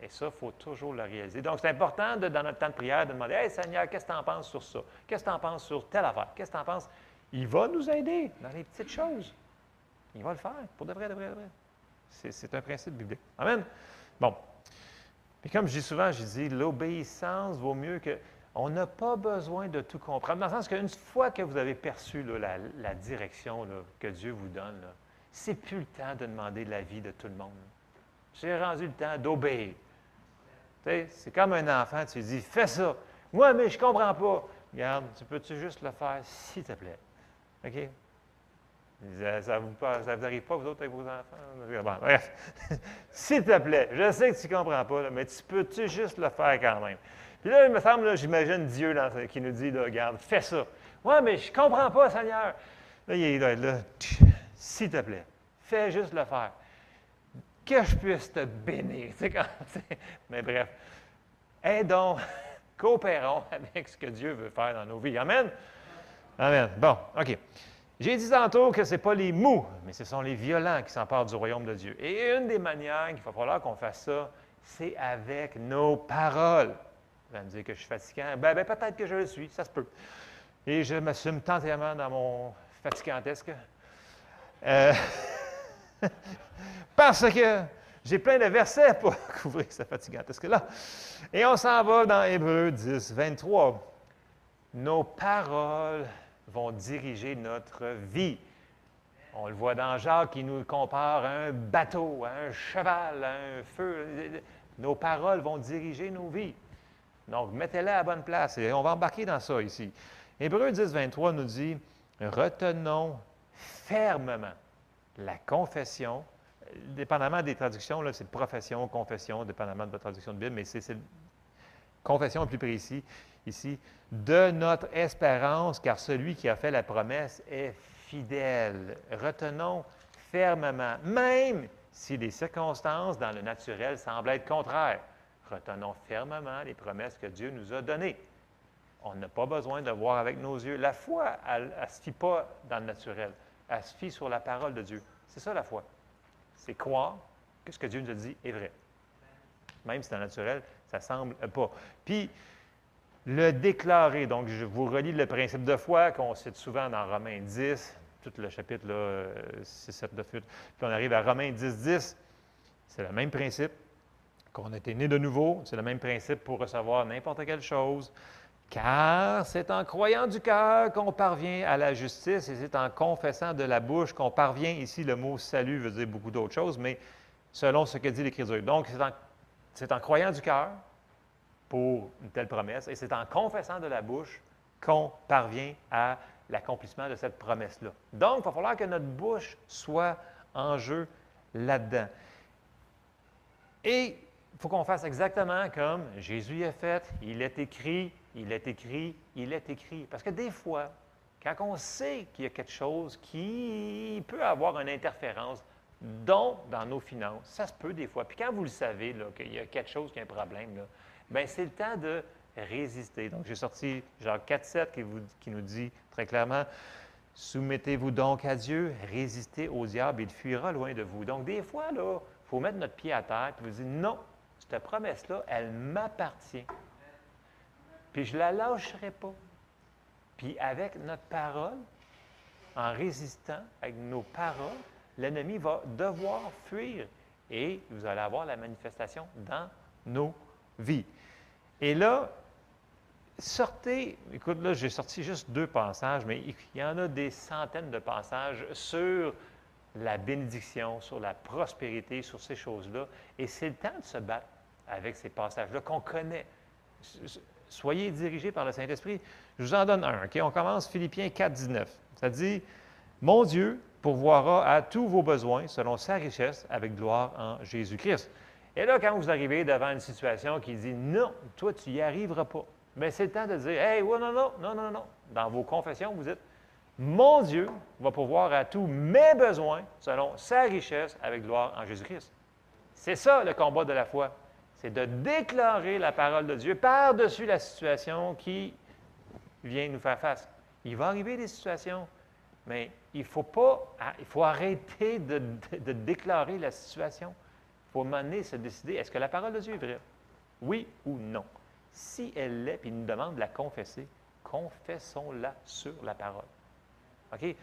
Et ça, il faut toujours le réaliser. Donc, c'est important, dans notre temps de prière, de demander Hey Seigneur, qu'est-ce que tu en penses sur ça? Qu'est-ce que tu en penses sur telle affaire? Qu'est-ce que tu en penses? Il va nous aider dans les petites choses. Il va le faire, pour de vrai, de vrai, de vrai. C'est un principe biblique. Amen? Bon. Mais comme je dis souvent, je dis l'obéissance vaut mieux que. On n'a pas besoin de tout comprendre. Dans le sens qu'une fois que vous avez perçu la, direction que Dieu vous donne, c'est plus le temps de demander l'avis de tout le monde. J'ai rendu le temps d'obéir. C'est comme un enfant, tu dis, fais ça. Moi, mais je ne comprends pas. Regarde, tu peux-tu juste le faire, s'il te plaît? OK? Ça ne vous, vous, arrive pas, vous autres, avec vos enfants? Bref. s'il te plaît, je sais que tu ne comprends pas, mais tu peux-tu juste le faire quand même? Puis là, il me semble, j'imagine Dieu qui nous dit, regarde, fais ça. Oui, mais je comprends pas, Seigneur. Là, il être là. S'il te plaît, fais juste le faire. Que je puisse te bénir. mais bref, aidons, coopérons avec ce que Dieu veut faire dans nos vies. Amen? Amen. Bon, OK. J'ai dit tantôt que ce n'est pas les mous, mais ce sont les violents qui s'emparent du royaume de Dieu. Et une des manières qu'il va falloir qu'on fasse ça, c'est avec nos paroles. Allez me dire que je suis fatiguant. Ben, ben, peut-être que je le suis, ça se peut. Et je m'assume tantièmement dans mon fatigantesque. Euh, parce que j'ai plein de versets pour couvrir ce fatigantesque-là. Et on s'en va dans Hébreu 10, 23. Nos paroles vont diriger notre vie. On le voit dans Jacques qui nous compare à un bateau, à un cheval, à un feu. Nos paroles vont diriger nos vies. Donc, mettez-les à bonne place. Et on va embarquer dans ça ici. Hébreu 10, 23 nous dit Retenons fermement la confession. Dépendamment des traductions, c'est profession, confession, dépendamment de votre traduction de Bible, mais c'est confession plus précis ici, de notre espérance, car celui qui a fait la promesse est fidèle. Retenons fermement, même si les circonstances dans le naturel semblent être contraires. Retenons fermement les promesses que Dieu nous a données. On n'a pas besoin de voir avec nos yeux. La foi, elle ne se fie pas dans le naturel. Elle se fie sur la parole de Dieu. C'est ça la foi. C'est croire que ce que Dieu nous a dit est vrai. Même si dans le naturel, ça ne semble pas. Puis, le déclarer. Donc, je vous relis le principe de foi qu'on cite souvent dans Romains 10, tout le chapitre là, 6, 7, 9, 8. Puis on arrive à Romains 10, 10. C'est le même principe qu'on a été né de nouveau. C'est le même principe pour recevoir n'importe quelle chose. Car c'est en croyant du cœur qu'on parvient à la justice et c'est en confessant de la bouche qu'on parvient. Ici, le mot salut veut dire beaucoup d'autres choses, mais selon ce que dit l'Écriture. Donc, c'est en, en croyant du cœur pour une telle promesse et c'est en confessant de la bouche qu'on parvient à l'accomplissement de cette promesse-là. Donc, il va falloir que notre bouche soit en jeu là-dedans. Et il faut qu'on fasse exactement comme Jésus a fait, il est écrit, il est écrit, il est écrit. Parce que des fois, quand on sait qu'il y a quelque chose qui peut avoir une interférence, dont dans nos finances, ça se peut des fois. Puis quand vous le savez, qu'il y a quelque chose qui a un problème, bien, c'est le temps de résister. Donc, j'ai sorti Jacques 4.7 qui, qui nous dit très clairement, Soumettez-vous donc à Dieu, résistez au diable, il fuira loin de vous. Donc, des fois, il faut mettre notre pied à terre et vous dire, non, cette promesse-là, elle m'appartient. Puis je ne la lâcherai pas. Puis avec notre parole, en résistant avec nos paroles, l'ennemi va devoir fuir et vous allez avoir la manifestation dans nos vies. Et là, sortez, écoute, là, j'ai sorti juste deux passages, mais il y en a des centaines de passages sur la bénédiction, sur la prospérité, sur ces choses-là. Et c'est le temps de se battre avec ces passages-là qu'on connaît. Soyez dirigés par le Saint-Esprit. Je vous en donne un. OK? On commence Philippiens 4, 19. Ça dit Mon Dieu pourvoira à tous vos besoins selon sa richesse avec gloire en Jésus-Christ. Et là, quand vous arrivez devant une situation qui dit Non, toi, tu n'y arriveras pas, bien, c'est le temps de dire Hey, non, non, non, non, non. Dans vos confessions, vous dites Mon Dieu va pourvoir à tous mes besoins selon sa richesse avec gloire en Jésus-Christ. C'est ça le combat de la foi c'est de déclarer la parole de Dieu par-dessus la situation qui vient nous faire face. Il va arriver des situations, mais il faut pas, il faut arrêter de, déclarer la situation. Il faut mener, se décider, est-ce que la parole de Dieu est vraie? Oui ou non? Si elle l'est, puis il nous demande de la confesser, confessons-la sur la parole. OK?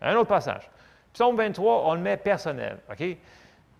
Un autre passage. Psaume 23, on le met personnel. OK?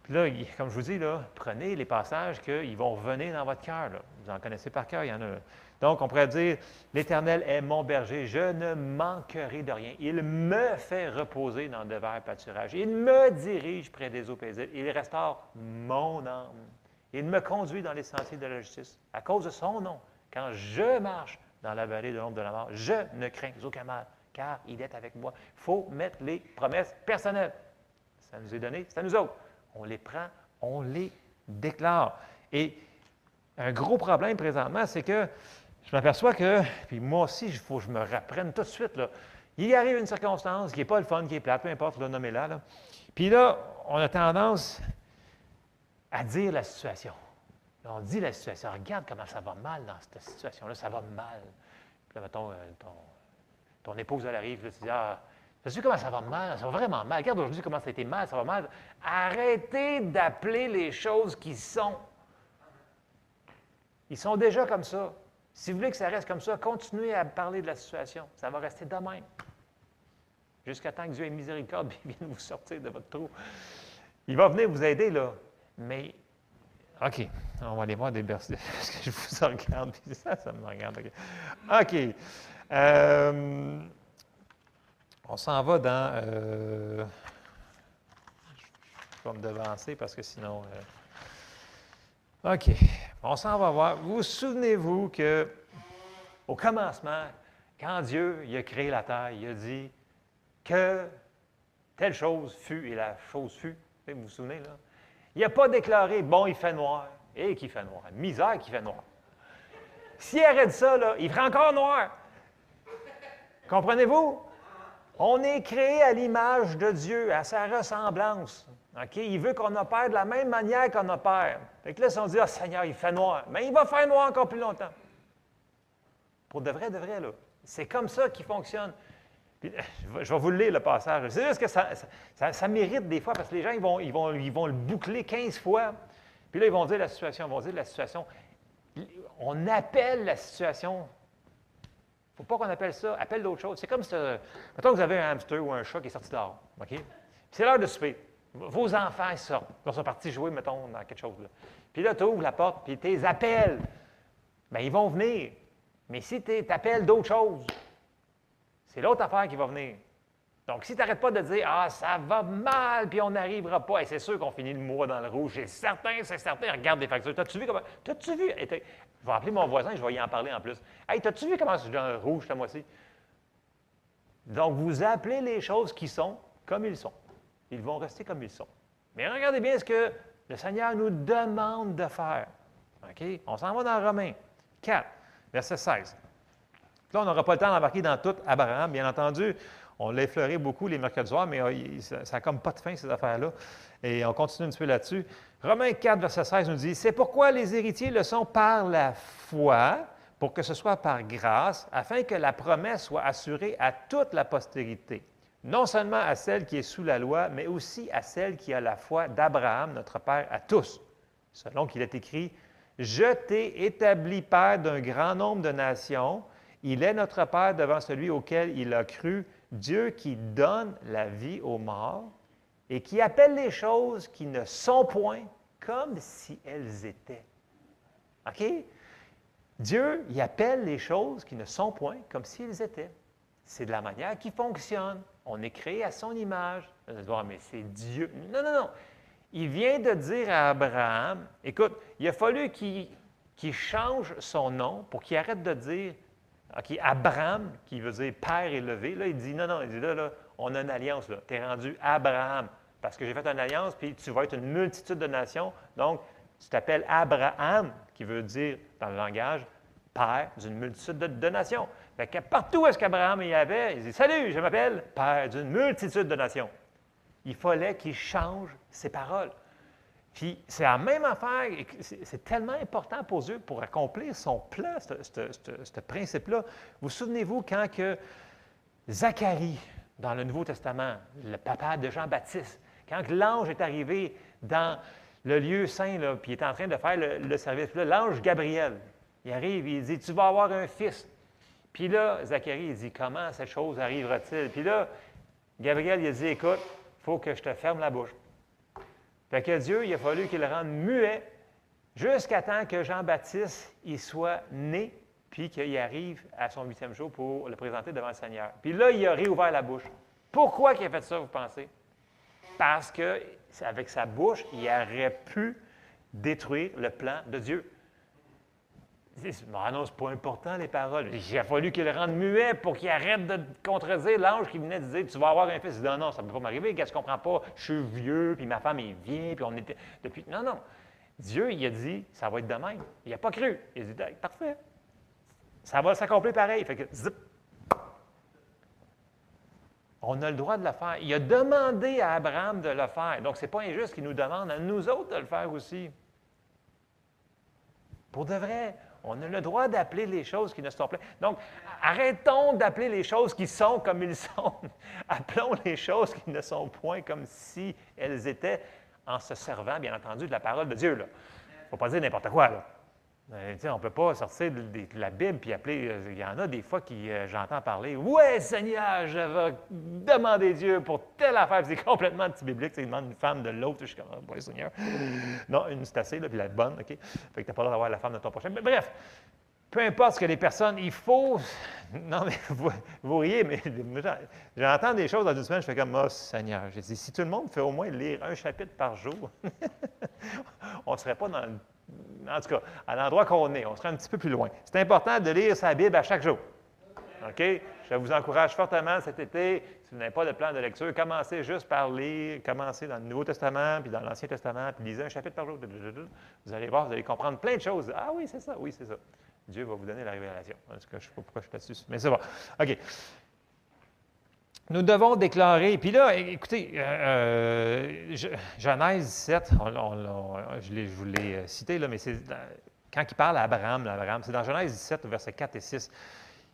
Puis là, comme je vous dis, là, prenez les passages qu'ils vont revenir dans votre cœur. Vous en connaissez par cœur, il y en a. Donc, on pourrait dire, l'Éternel est mon berger, je ne manquerai de rien. Il me fait reposer dans de verts pâturages. Il me dirige près des eaux paisibles. Il restaure mon âme. Il me conduit dans les sentiers de la justice. À cause de son nom, quand je marche dans la vallée de l'ombre de la mort, je ne crains aucun mal, car il est avec moi. Il faut mettre les promesses personnelles. Ça nous est donné, c'est à nous autres on les prend, on les déclare. Et un gros problème présentement, c'est que je m'aperçois que, puis moi aussi, il faut que je me reprenne tout de suite, là. il arrive une circonstance qui n'est pas le fun, qui est plate, peu importe, le nommer là, là. Puis là, on a tendance à dire la situation. on dit la situation. Regarde comment ça va mal dans cette situation-là, ça va mal. Puis là, mettons, euh, ton, épouse, elle arrive, là, tu dis, ah, tu comment ça va mal? Ça va vraiment mal. Regarde aujourd'hui comment ça a été mal, ça va mal. Arrêtez d'appeler les choses qui sont. Ils sont déjà comme ça. Si vous voulez que ça reste comme ça, continuez à parler de la situation. Ça va rester de même. Jusqu'à temps que Dieu ait miséricorde et vienne vous sortir de votre trou. Il va venir vous aider, là. Mais, OK, on va aller voir des bercers. Parce que je vous regarde, puis ça, ça me regarde. OK. Euh, on s'en va dans. Euh, je vais me devancer parce que sinon. Euh, OK. On s'en va voir. Vous souvenez-vous que au commencement, quand Dieu a créé la terre, il a dit que telle chose fut et la chose fut. Vous vous souvenez, là? Il n'a pas déclaré bon, il fait noir. Et qui fait noir? Misère qui fait noir. S'il arrête ça, là, il ferait encore noir. Comprenez-vous? On est créé à l'image de Dieu, à sa ressemblance. Il veut qu'on opère de la même manière qu'on opère. Fait que là, si on dit, ah, Seigneur, il fait noir, mais il va faire noir encore plus longtemps. Pour de vrai, de vrai, là. C'est comme ça qu'il fonctionne. je vais vous le lire, le passage. C'est juste que ça, mérite des fois, parce que les gens, ils vont, vont le boucler 15 fois. Puis là, ils vont dire la situation, ils vont dire la situation. On appelle la situation. Faut pas qu'on appelle ça. Appelle d'autres choses. C'est comme si, mettons que vous avez un hamster ou un chat qui est sorti dehors. OK? C'est l'heure de souper. Vos enfants, ils sortent. Ils sont partis jouer, mettons, dans quelque chose. Là. Puis là, tu ouvres la porte, puis tu les. Bien, ils vont venir. Mais si tu appelles d'autres choses, c'est l'autre affaire qui va venir. Donc, si tu n'arrêtes pas de dire Ah, ça va mal, puis on n'arrivera pas, et c'est sûr qu'on finit le mois dans le rouge, c'est certain, c'est certain, regarde les factures. T'as-tu vu comment. T'as-tu vu? je vais appeler mon voisin, je vais y en parler en plus. Hey, t'as-tu vu comment c'est dans le rouge ce mois-ci? Donc, vous appelez les choses qui sont comme ils sont. Ils vont rester comme ils sont. Mais regardez bien ce que le Seigneur nous demande de faire. OK? On s'en va dans Romains 4, verset 16. Là, on n'aura pas le temps d'embarquer dans tout Abraham, bien entendu. On l'a effleuré beaucoup les mercredis soirs, mais euh, ça n'a comme pas de fin, ces affaires-là. Et on continue un petit peu là-dessus. Romains 4, verset 16 nous dit C'est pourquoi les héritiers le sont par la foi, pour que ce soit par grâce, afin que la promesse soit assurée à toute la postérité, non seulement à celle qui est sous la loi, mais aussi à celle qui a la foi d'Abraham, notre Père, à tous. Selon qu'il est écrit Je t'ai établi Père d'un grand nombre de nations il est notre Père devant celui auquel il a cru, Dieu qui donne la vie aux morts et qui appelle les choses qui ne sont point comme si elles étaient. OK? Dieu, il appelle les choses qui ne sont point comme si elles étaient. C'est de la manière qui fonctionne. On est créé à son image. mais c'est Dieu. Non, non, non. Il vient de dire à Abraham, écoute, il a fallu qu'il change son nom pour qu'il arrête de dire Abraham, qui veut dire père élevé, là, il dit non, non, il dit là, là on a une alliance. Tu es rendu Abraham, parce que j'ai fait une alliance, puis tu vas être une multitude de nations. Donc, tu t'appelles Abraham, qui veut dire, dans le langage, père d'une multitude de, nations. Fait que partout où est-ce qu'Abraham y avait, il dit Salut, je m'appelle père d'une multitude de nations. Il fallait qu'il change ses paroles. Puis c'est la même affaire, c'est tellement important pour Dieu pour accomplir son plan, ce principe-là. Vous souvenez-vous quand que Zacharie, dans le Nouveau Testament, le papa de Jean-Baptiste, quand l'ange est arrivé dans le lieu saint, là, puis il est en train de faire le, service, l'ange Gabriel, il arrive, il dit, tu vas avoir un fils. Puis là, Zacharie, il dit, comment cette chose arrivera-t-il? Puis là, Gabriel, il dit, écoute, il faut que je te ferme la bouche. Fait que Dieu, il a fallu qu'il le rende muet jusqu'à temps que Jean-Baptiste y soit né, puis qu'il arrive à son huitième jour pour le présenter devant le Seigneur. Puis là, il a réouvert la bouche. Pourquoi il a fait ça, vous pensez? Parce qu'avec sa bouche, il aurait pu détruire le plan de Dieu. Ah non, c'est pas important les paroles. Il a fallu qu'il le rende muet pour qu'il arrête de contredire l'ange qui venait de dire Tu vas avoir un fils. Non, non, ça ne peut pas m'arriver. Qu'est-ce qu'on comprend pas Je suis vieux, puis ma femme est vieille, puis on était. Depuis. Non, non. Dieu, il a dit Ça va être de même. Il n'a pas cru. Il a dit Parfait. Ça va s'accomplir pareil. Fait que. On a le droit de le faire. Il a demandé à Abraham de le faire. Donc, ce n'est pas injuste qu'il nous demande à nous autres de le faire aussi. Pour de vrai, on a le droit d'appeler les choses qui ne sont pas. Donc, arrêtons d'appeler les choses qui sont comme ils sont. Appelons les choses qui ne sont point comme si elles étaient en se servant, bien entendu, de la parole de Dieu. Il ne faut pas dire n'importe quoi. Euh, on ne peut pas sortir de, la Bible puis appeler. Euh, il y en a des fois qui euh, j'entends parler. Ouais, Seigneur, je vais demander Dieu pour telle affaire. C'est complètement anti-biblique. Il demande une femme de l'autre. Je suis comme, oh, Seigneur. Non, une c'est puis la bonne, OK? Fait que tu pas le droit d'avoir la femme de ton prochain. Mais bref, peu importe ce que les personnes, il faut. Non, mais vous, vous riez, mais j'entends des choses dans une semaine, je fais comme, oh Seigneur. J'ai dit, si tout le monde fait au moins lire un chapitre par jour, on ne serait pas dans le en tout cas, à l'endroit qu'on est, on sera un petit peu plus loin. C'est important de lire sa Bible à chaque jour. OK? Je vous encourage fortement cet été, si vous n'avez pas de plan de lecture, commencez juste par lire, commencez dans le Nouveau Testament, puis dans l'Ancien Testament, puis lisez un chapitre par jour. Vous allez voir, vous allez comprendre plein de choses. Ah oui, c'est ça, oui, c'est ça. Dieu va vous donner la révélation. En tout cas, je ne sais pas pourquoi je suis là-dessus, mais c'est bon. OK. Nous devons déclarer, puis là, écoutez, euh, euh, Genèse 17, je, vous l'ai cité, là, mais c'est quand il parle à Abraham, Abraham c'est dans Genèse 17, versets 4 et 6.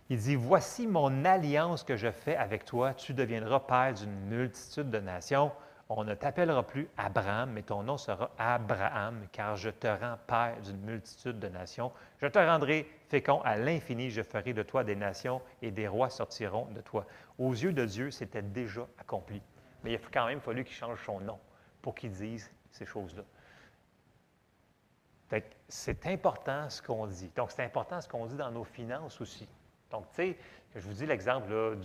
Il dit, Voici mon alliance que je fais avec toi, tu deviendras père d'une multitude de nations. On ne t'appellera plus Abraham, mais ton nom sera Abraham, car je te rends père d'une multitude de nations. Je te rendrai fécond à l'infini, je ferai de toi des nations et des rois sortiront de toi. Aux yeux de Dieu, c'était déjà accompli. Mais il a quand même fallu qu'il change son nom pour qu'il dise ces choses-là. C'est important ce qu'on dit. Donc, c'est important ce qu'on dit dans nos finances aussi. Donc, tu sais, je vous dis l'exemple,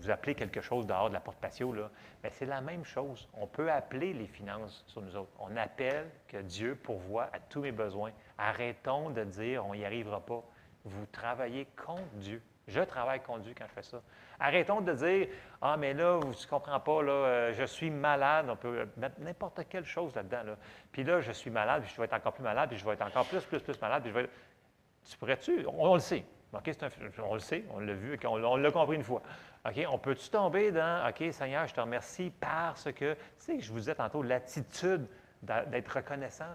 vous appelez quelque chose dehors de la porte patio, mais c'est la même chose. On peut appeler les finances sur nous autres. On appelle que Dieu pourvoit à tous mes besoins. Arrêtons de dire on n'y arrivera pas. Vous travaillez contre Dieu. Je travaille Dieu quand je fais ça. Arrêtons de dire Ah, mais là, tu ne comprends pas, là, euh, je suis malade. On peut mettre n'importe quelle chose là-dedans. Là. Puis là, je suis malade, puis je vais être encore plus malade, puis je vais être encore plus, plus, plus malade. Puis. Tu pourrais-tu? on le sait on le sait, on l'a vu, on, l'a compris une fois. On peut-tu tomber dans OK, Seigneur, je te remercie parce que, tu sais, je vous disais tantôt, l'attitude d'être reconnaissant,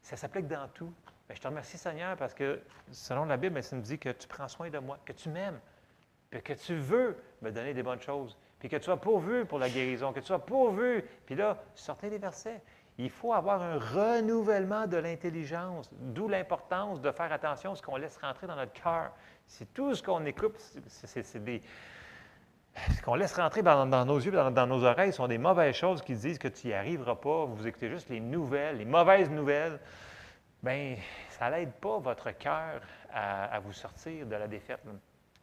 ça s'applique dans tout. Mais je te remercie, Seigneur, parce que, selon la Bible, ça me dit que tu prends soin de moi, que tu m'aimes, puis que tu veux me donner des bonnes choses, puis que tu as pourvu pour la guérison, que tu as pourvu. Puis là, sortez les versets. Il faut avoir un renouvellement de l'intelligence, d'où l'importance de faire attention à ce qu'on laisse rentrer dans notre cœur. C'est tout ce qu'on écoute, c'est des... Ce qu'on laisse rentrer dans, nos yeux, dans, dans, nos oreilles, sont des mauvaises choses qui disent que tu n'y arriveras pas. Vous écoutez juste les nouvelles, les mauvaises nouvelles. Bien, ça n'aide pas votre cœur à, vous sortir de la défaite.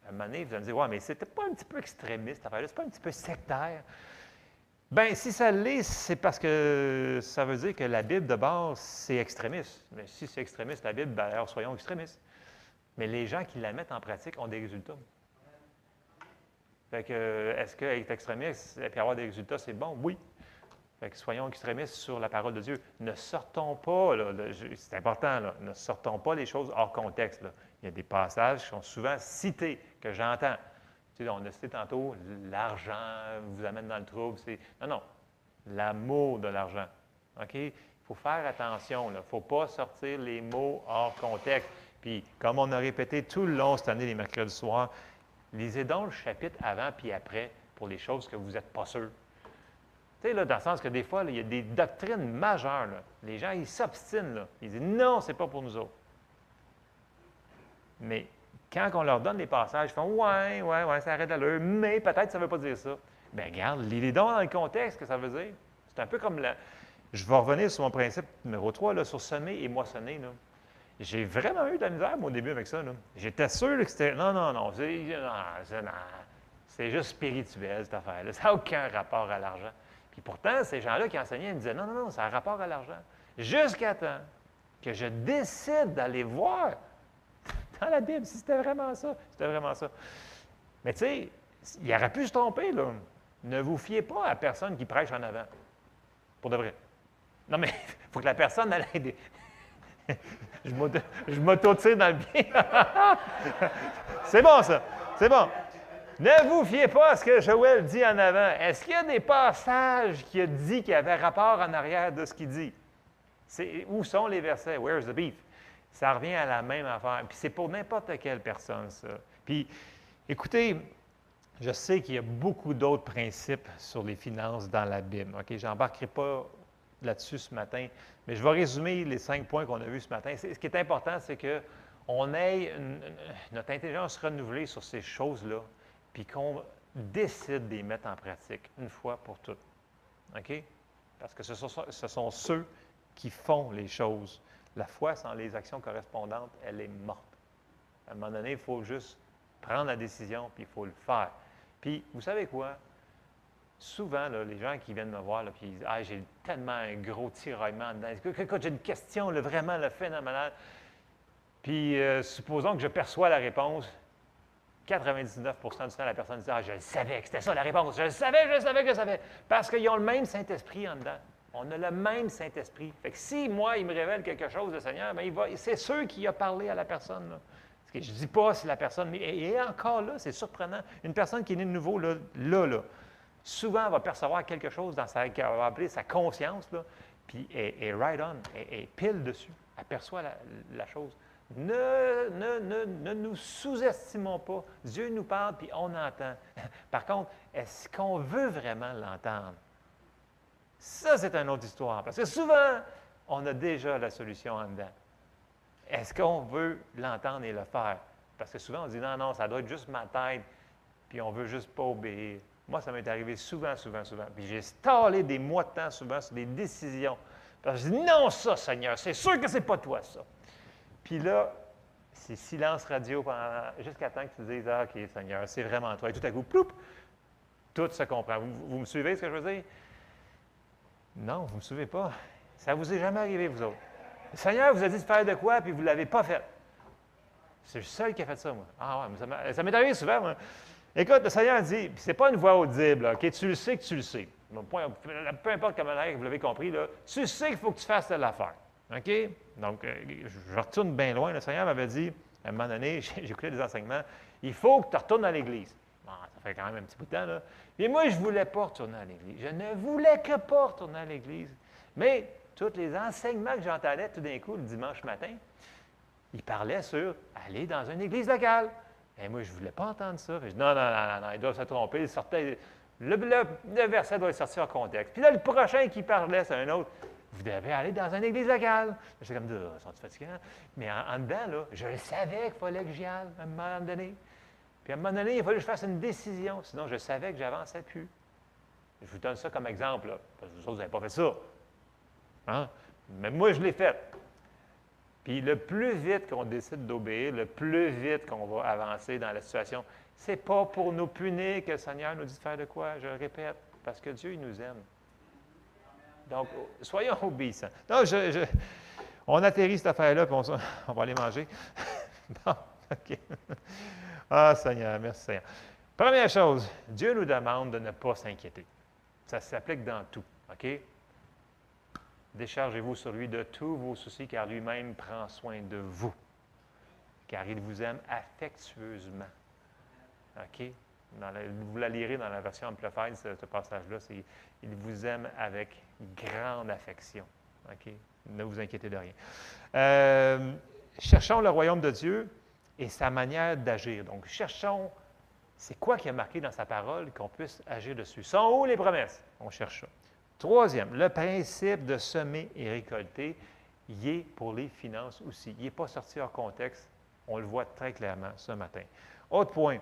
À un moment donné, vous allez me dire Ouais, mais c'était pas un petit peu extrémiste, cette affaire-là, c'est pas un petit peu sectaire. Bien, si ça l'est, c'est parce que ça veut dire que la Bible de base, c'est extrémiste. Mais si c'est extrémiste, la Bible, bien, alors soyons extrémistes. Mais les gens qui la mettent en pratique ont des résultats. Fait que, est-ce qu'être extrémiste et avoir des résultats, c'est bon? Oui. Soyons extrémistes sur la parole de Dieu. Ne sortons pas, c'est important, ne sortons pas les choses hors contexte. Il y a des passages qui sont souvent cités, que j'entends. Tu on a cité tantôt, l'argent vous amène dans le trouble. Non, non, l'amour de l'argent. Il faut faire attention. Il ne faut pas sortir les mots hors contexte. Puis, comme on a répété tout le long cette année, les mercredis soirs, lisez donc le chapitre avant puis après pour les choses que vous n'êtes pas sûr. Tu sais, là, dans le sens que des fois, il y a des doctrines majeures. Les gens, ils s'obstinent. Ils disent non, c'est pas pour nous autres. Mais quand on leur donne des passages, ils font Ouais, ouais, ouais, ça arrête d'allure, mais peut-être ça ne veut pas dire ça. Bien, regarde, lis-les donc dans le contexte que ça veut dire. C'est un peu comme la. Je vais revenir sur mon principe numéro 3, là, sur semer et moissonner. Là. J'ai vraiment eu de la misère, au début, avec ça. J'étais sûr que c'était. Non, non, non. C'est juste spirituel, cette affaire-là. Ça n'a aucun rapport à l'argent. Puis pourtant, ces gens-là qui enseignaient, ils disaient Non, non, non, ça a rapport à l'argent. Jusqu'à temps que je décide d'aller voir dans la Bible, si c'était vraiment ça. C'était vraiment ça. Mais tu sais, il aurait pu se tromper, là. Ne vous fiez pas à personne qui prêche en avant. Pour de vrai. Non, mais il faut que la personne ait des. je m'auto-tire dans le bien. C'est bon, ça. C'est bon. Ne vous fiez pas à ce que Joël dit en avant. Est-ce qu'il y a des passages qui a dit qu'il y avait rapport en arrière de ce qu'il dit? Où sont les versets? Where's the beef? Ça revient à la même affaire. Puis c'est pour n'importe quelle personne, ça. Puis, écoutez, je sais qu'il y a beaucoup d'autres principes sur les finances dans la Bible. OK? Je n'embarquerai pas là-dessus ce matin, mais je vais résumer les cinq points qu'on a vus ce matin. Ce qui est important, c'est qu'on ait notre intelligence renouvelée sur ces choses-là, puis qu'on décide de les mettre en pratique une fois pour toutes. OK? Parce que ce sont ceux qui font les choses la foi sans les actions correspondantes, elle est morte. À un moment donné, il faut juste prendre la décision, puis il faut le faire. Puis, vous savez quoi? Souvent, les gens qui viennent me voir, puis ils disent Ah, j'ai tellement un gros tiraillement dedans. Écoute, j'ai une question vraiment le phénoménal. Puis, euh, supposons que je perçois la réponse. 99% du temps, la personne dit Ah, je le savais que c'était ça la réponse. Je le savais, je le savais je le savais. Parce qu'ils ont le même Saint-Esprit en dedans. On a le même Saint-Esprit. Fait que si moi, il me révèle quelque chose, le Seigneur, bien, c'est sûr qu'il a parlé à la personne. Parce que je ne dis pas si la personne. Et, encore là, c'est surprenant. Une personne qui est née de nouveau, là, là, là souvent, va percevoir quelque chose dans sa, va sa conscience, là, puis est, right on, est, pile dessus, aperçoit la, la chose. Ne, ne, ne, ne nous sous-estimons pas. Dieu nous parle, puis on entend. Par contre, est-ce qu'on veut vraiment l'entendre? Ça, c'est une autre histoire. Parce que souvent, on a déjà la solution en dedans. Est-ce qu'on veut l'entendre et le faire? Parce que souvent, on dit non, non, ça doit être juste ma tête, puis on veut juste pas obéir. Moi, ça m'est arrivé souvent, souvent, souvent. Puis j'ai stallé des mois de temps souvent sur des décisions. Parce que je dis non, ça, Seigneur, c'est sûr que c'est pas toi, ça. Puis là, c'est silence radio jusqu'à temps que tu dises Ah, OK, Seigneur, c'est vraiment toi. Et tout à coup, ploup, tout se comprend. Vous, me suivez ce que je veux dire? Non, vous ne me suivez pas. Ça vous est jamais arrivé, vous autres. Le Seigneur vous a dit de faire de quoi, puis vous ne l'avez pas fait. C'est le seul qui a fait ça, moi. Ah ouais, ça m'est arrivé souvent, moi. Écoute, le Seigneur dit, puis c'est pas une voix audible, OK? Tu le sais que tu le sais. Peu importe comment l'air, vous l'avez compris, là, tu sais qu'il faut que tu fasses telle affaire. OK? Donc, euh, je retourne bien loin. Le Seigneur m'avait dit, à un moment donné, j'écoutais des enseignements, il faut que tu retournes à l'Église. Ça fait quand même un petit bout de temps, là. Et moi, je ne voulais pas retourner à l'Église. Je ne voulais que pas retourner à l'Église. Mais tous les enseignements que j'entendais tout d'un coup le dimanche matin, ils parlaient sur aller dans une église locale. Et moi, je ne voulais pas entendre ça. Je dis, non, non, non, non, ils doivent se tromper. Le, le- le verset doit être sorti en contexte. Puis là, le prochain qui parlait, c'est un autre. Vous devez aller dans une église locale. J'étais comme, Ah, sont fatigants? Mais en, dedans, je le savais qu'il fallait que j'y aille à un moment donné. Puis à un moment donné, il fallait que je fasse une décision. Sinon, je savais que j'avançais plus. Je vous donne ça comme exemple, parce que vous autres, vous n'avez pas fait ça. Hein? Mais moi, je l'ai fait. Puis le plus vite qu'on décide d'obéir, le plus vite qu'on va avancer dans la situation, c'est pas pour nous punir que le Seigneur nous dit de faire de quoi, je le répète, parce que Dieu, il nous aime. Donc, soyons obéissants. Non, je- on atterrit cette affaire-là, puis on, on va aller manger. bon, OK. Ah, Seigneur, merci Seigneur. Première chose, Dieu nous demande de ne pas s'inquiéter. Ça s'applique dans tout, OK? Déchargez-vous sur lui de tous vos soucis, car lui-même prend soin de vous. Car il vous aime affectueusement. OK? Vous la lirez dans la version Amplified, ce, ce passage-là. c'est Il vous aime avec grande affection. Ne vous inquiétez de rien. Euh, cherchons le royaume de Dieu et sa manière d'agir. Donc, cherchons, c'est quoi qui a marqué dans sa parole qu'on puisse agir dessus? Sont où les promesses? On cherche ça. Troisième, le principe de semer et récolter, il est pour les finances aussi. Il n'est pas sorti hors contexte. On le voit très clairement ce matin. Autre point,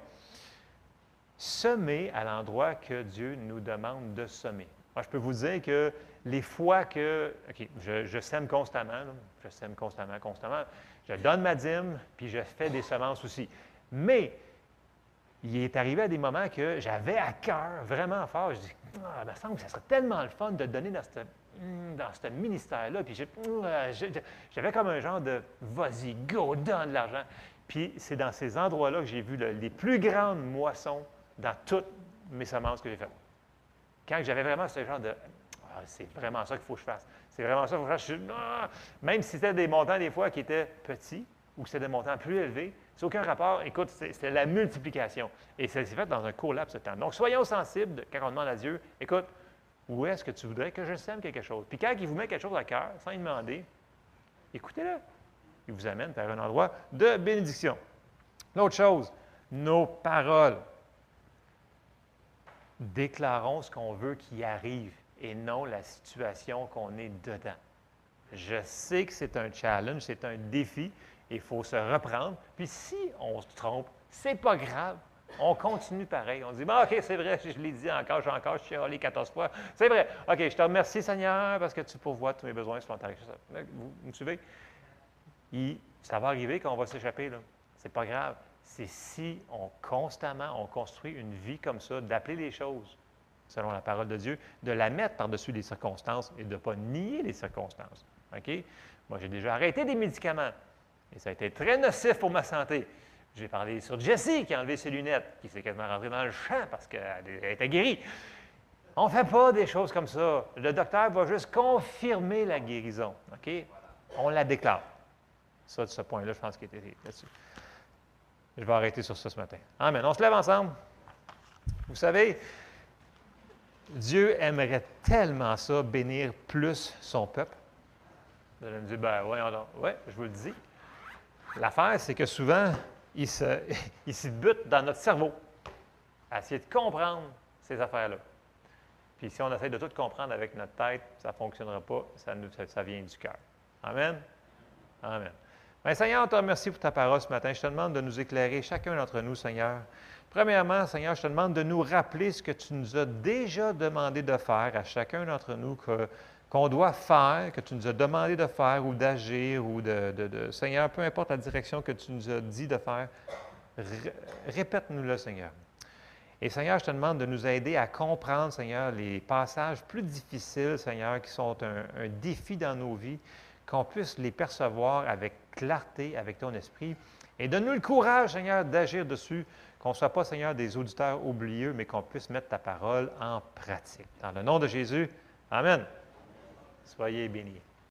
semer à l'endroit que Dieu nous demande de semer. Moi, je peux vous dire que les fois que, OK, je, sème constamment, je sème constamment, constamment, je donne ma dîme, puis je fais des semences aussi. Mais il est arrivé à des moments que j'avais à cœur, vraiment fort, je dis, ah, il me semble que ça serait tellement le fun de donner dans ce ce ministère-là. Puis j'avais comme un genre de vas-y, go, donne de l'argent. Puis c'est dans ces endroits-là que j'ai vu le- les plus grandes moissons dans toutes mes semences que j'ai faites. Quand j'avais vraiment ce genre de Ah, c'est vraiment ça qu'il faut que je fasse. C'est vraiment ça qu'il faut que je fasse. Ah! Même si c'était des montants des fois qui étaient petits ou c'était des montants plus élevés, c'est aucun rapport. Écoute, c'est- la multiplication. Et ça s'est fait dans un court laps de temps. Donc, soyons sensibles quand on demande à Dieu, écoute, où est-ce que tu voudrais que je sème quelque chose? Puis quand il vous met quelque chose à cœur, sans y demander, écoutez-le. Il vous amène vers un endroit de bénédiction. L'autre chose, nos paroles. Déclarons ce qu'on veut qui arrive et non la situation qu'on est dedans. Je sais que c'est un challenge, c'est un défi, il faut se reprendre. Puis si on se trompe, c'est pas grave. On continue pareil. On dit, bon, OK, c'est vrai, je l'ai dit encore, j'ai encore chialé 14 fois. C'est vrai. OK, je te remercie, Seigneur, parce que tu pourvois tous mes besoins. Vous, me suivez? Ça va arriver qu'on va s'échapper, là. C'est pas grave. C'est si on constamment, on construit une vie comme ça, d'appeler les choses selon la parole de Dieu, de la mettre par-dessus les circonstances et de ne pas nier les circonstances. OK? Moi, j'ai déjà arrêté des médicaments et ça a été très nocif pour ma santé. J'ai parlé sur Jessie qui a enlevé ses lunettes, qui s'est quasiment rentrée dans le champ parce qu'elle était guérie. On ne fait pas des choses comme ça. Le docteur va juste confirmer la guérison. OK? On la déclare. Ça, de ce point-là, je pense qu'il était là-dessus. Je vais arrêter sur ça ce matin. Amen. On se lève ensemble. Vous savez, Dieu aimerait tellement ça, bénir plus son peuple. Vous allez me dire, ben. Oui, je vous le dis. L'affaire, c'est que souvent, il se, il bute dans notre cerveau à essayer de comprendre ces affaires-là. Puis si on essaie de tout comprendre avec notre tête, ça ne fonctionnera pas, ça, vient du cœur. Amen? Amen. Bien, Seigneur, on te remercie pour ta parole ce matin. Je te demande de nous éclairer, chacun d'entre nous, Seigneur. Premièrement, Seigneur, je te demande de nous rappeler ce que tu nous as déjà demandé de faire à chacun d'entre nous, qu'on doit faire, que tu nous as demandé de faire ou d'agir, ou de, Seigneur, peu importe la direction que tu nous as dit de faire, répète-nous-le, Seigneur. Et Seigneur, je te demande de nous aider à comprendre, Seigneur, les passages plus difficiles, Seigneur, qui sont un, défi dans nos vies, qu'on puisse les percevoir avec clarté, avec ton esprit. Et donne-nous le courage, Seigneur, d'agir dessus, qu'on ne soit pas, Seigneur, des auditeurs oublieux, mais qu'on puisse mettre ta parole en pratique. Dans le nom de Jésus, Amen. Soyez bénis.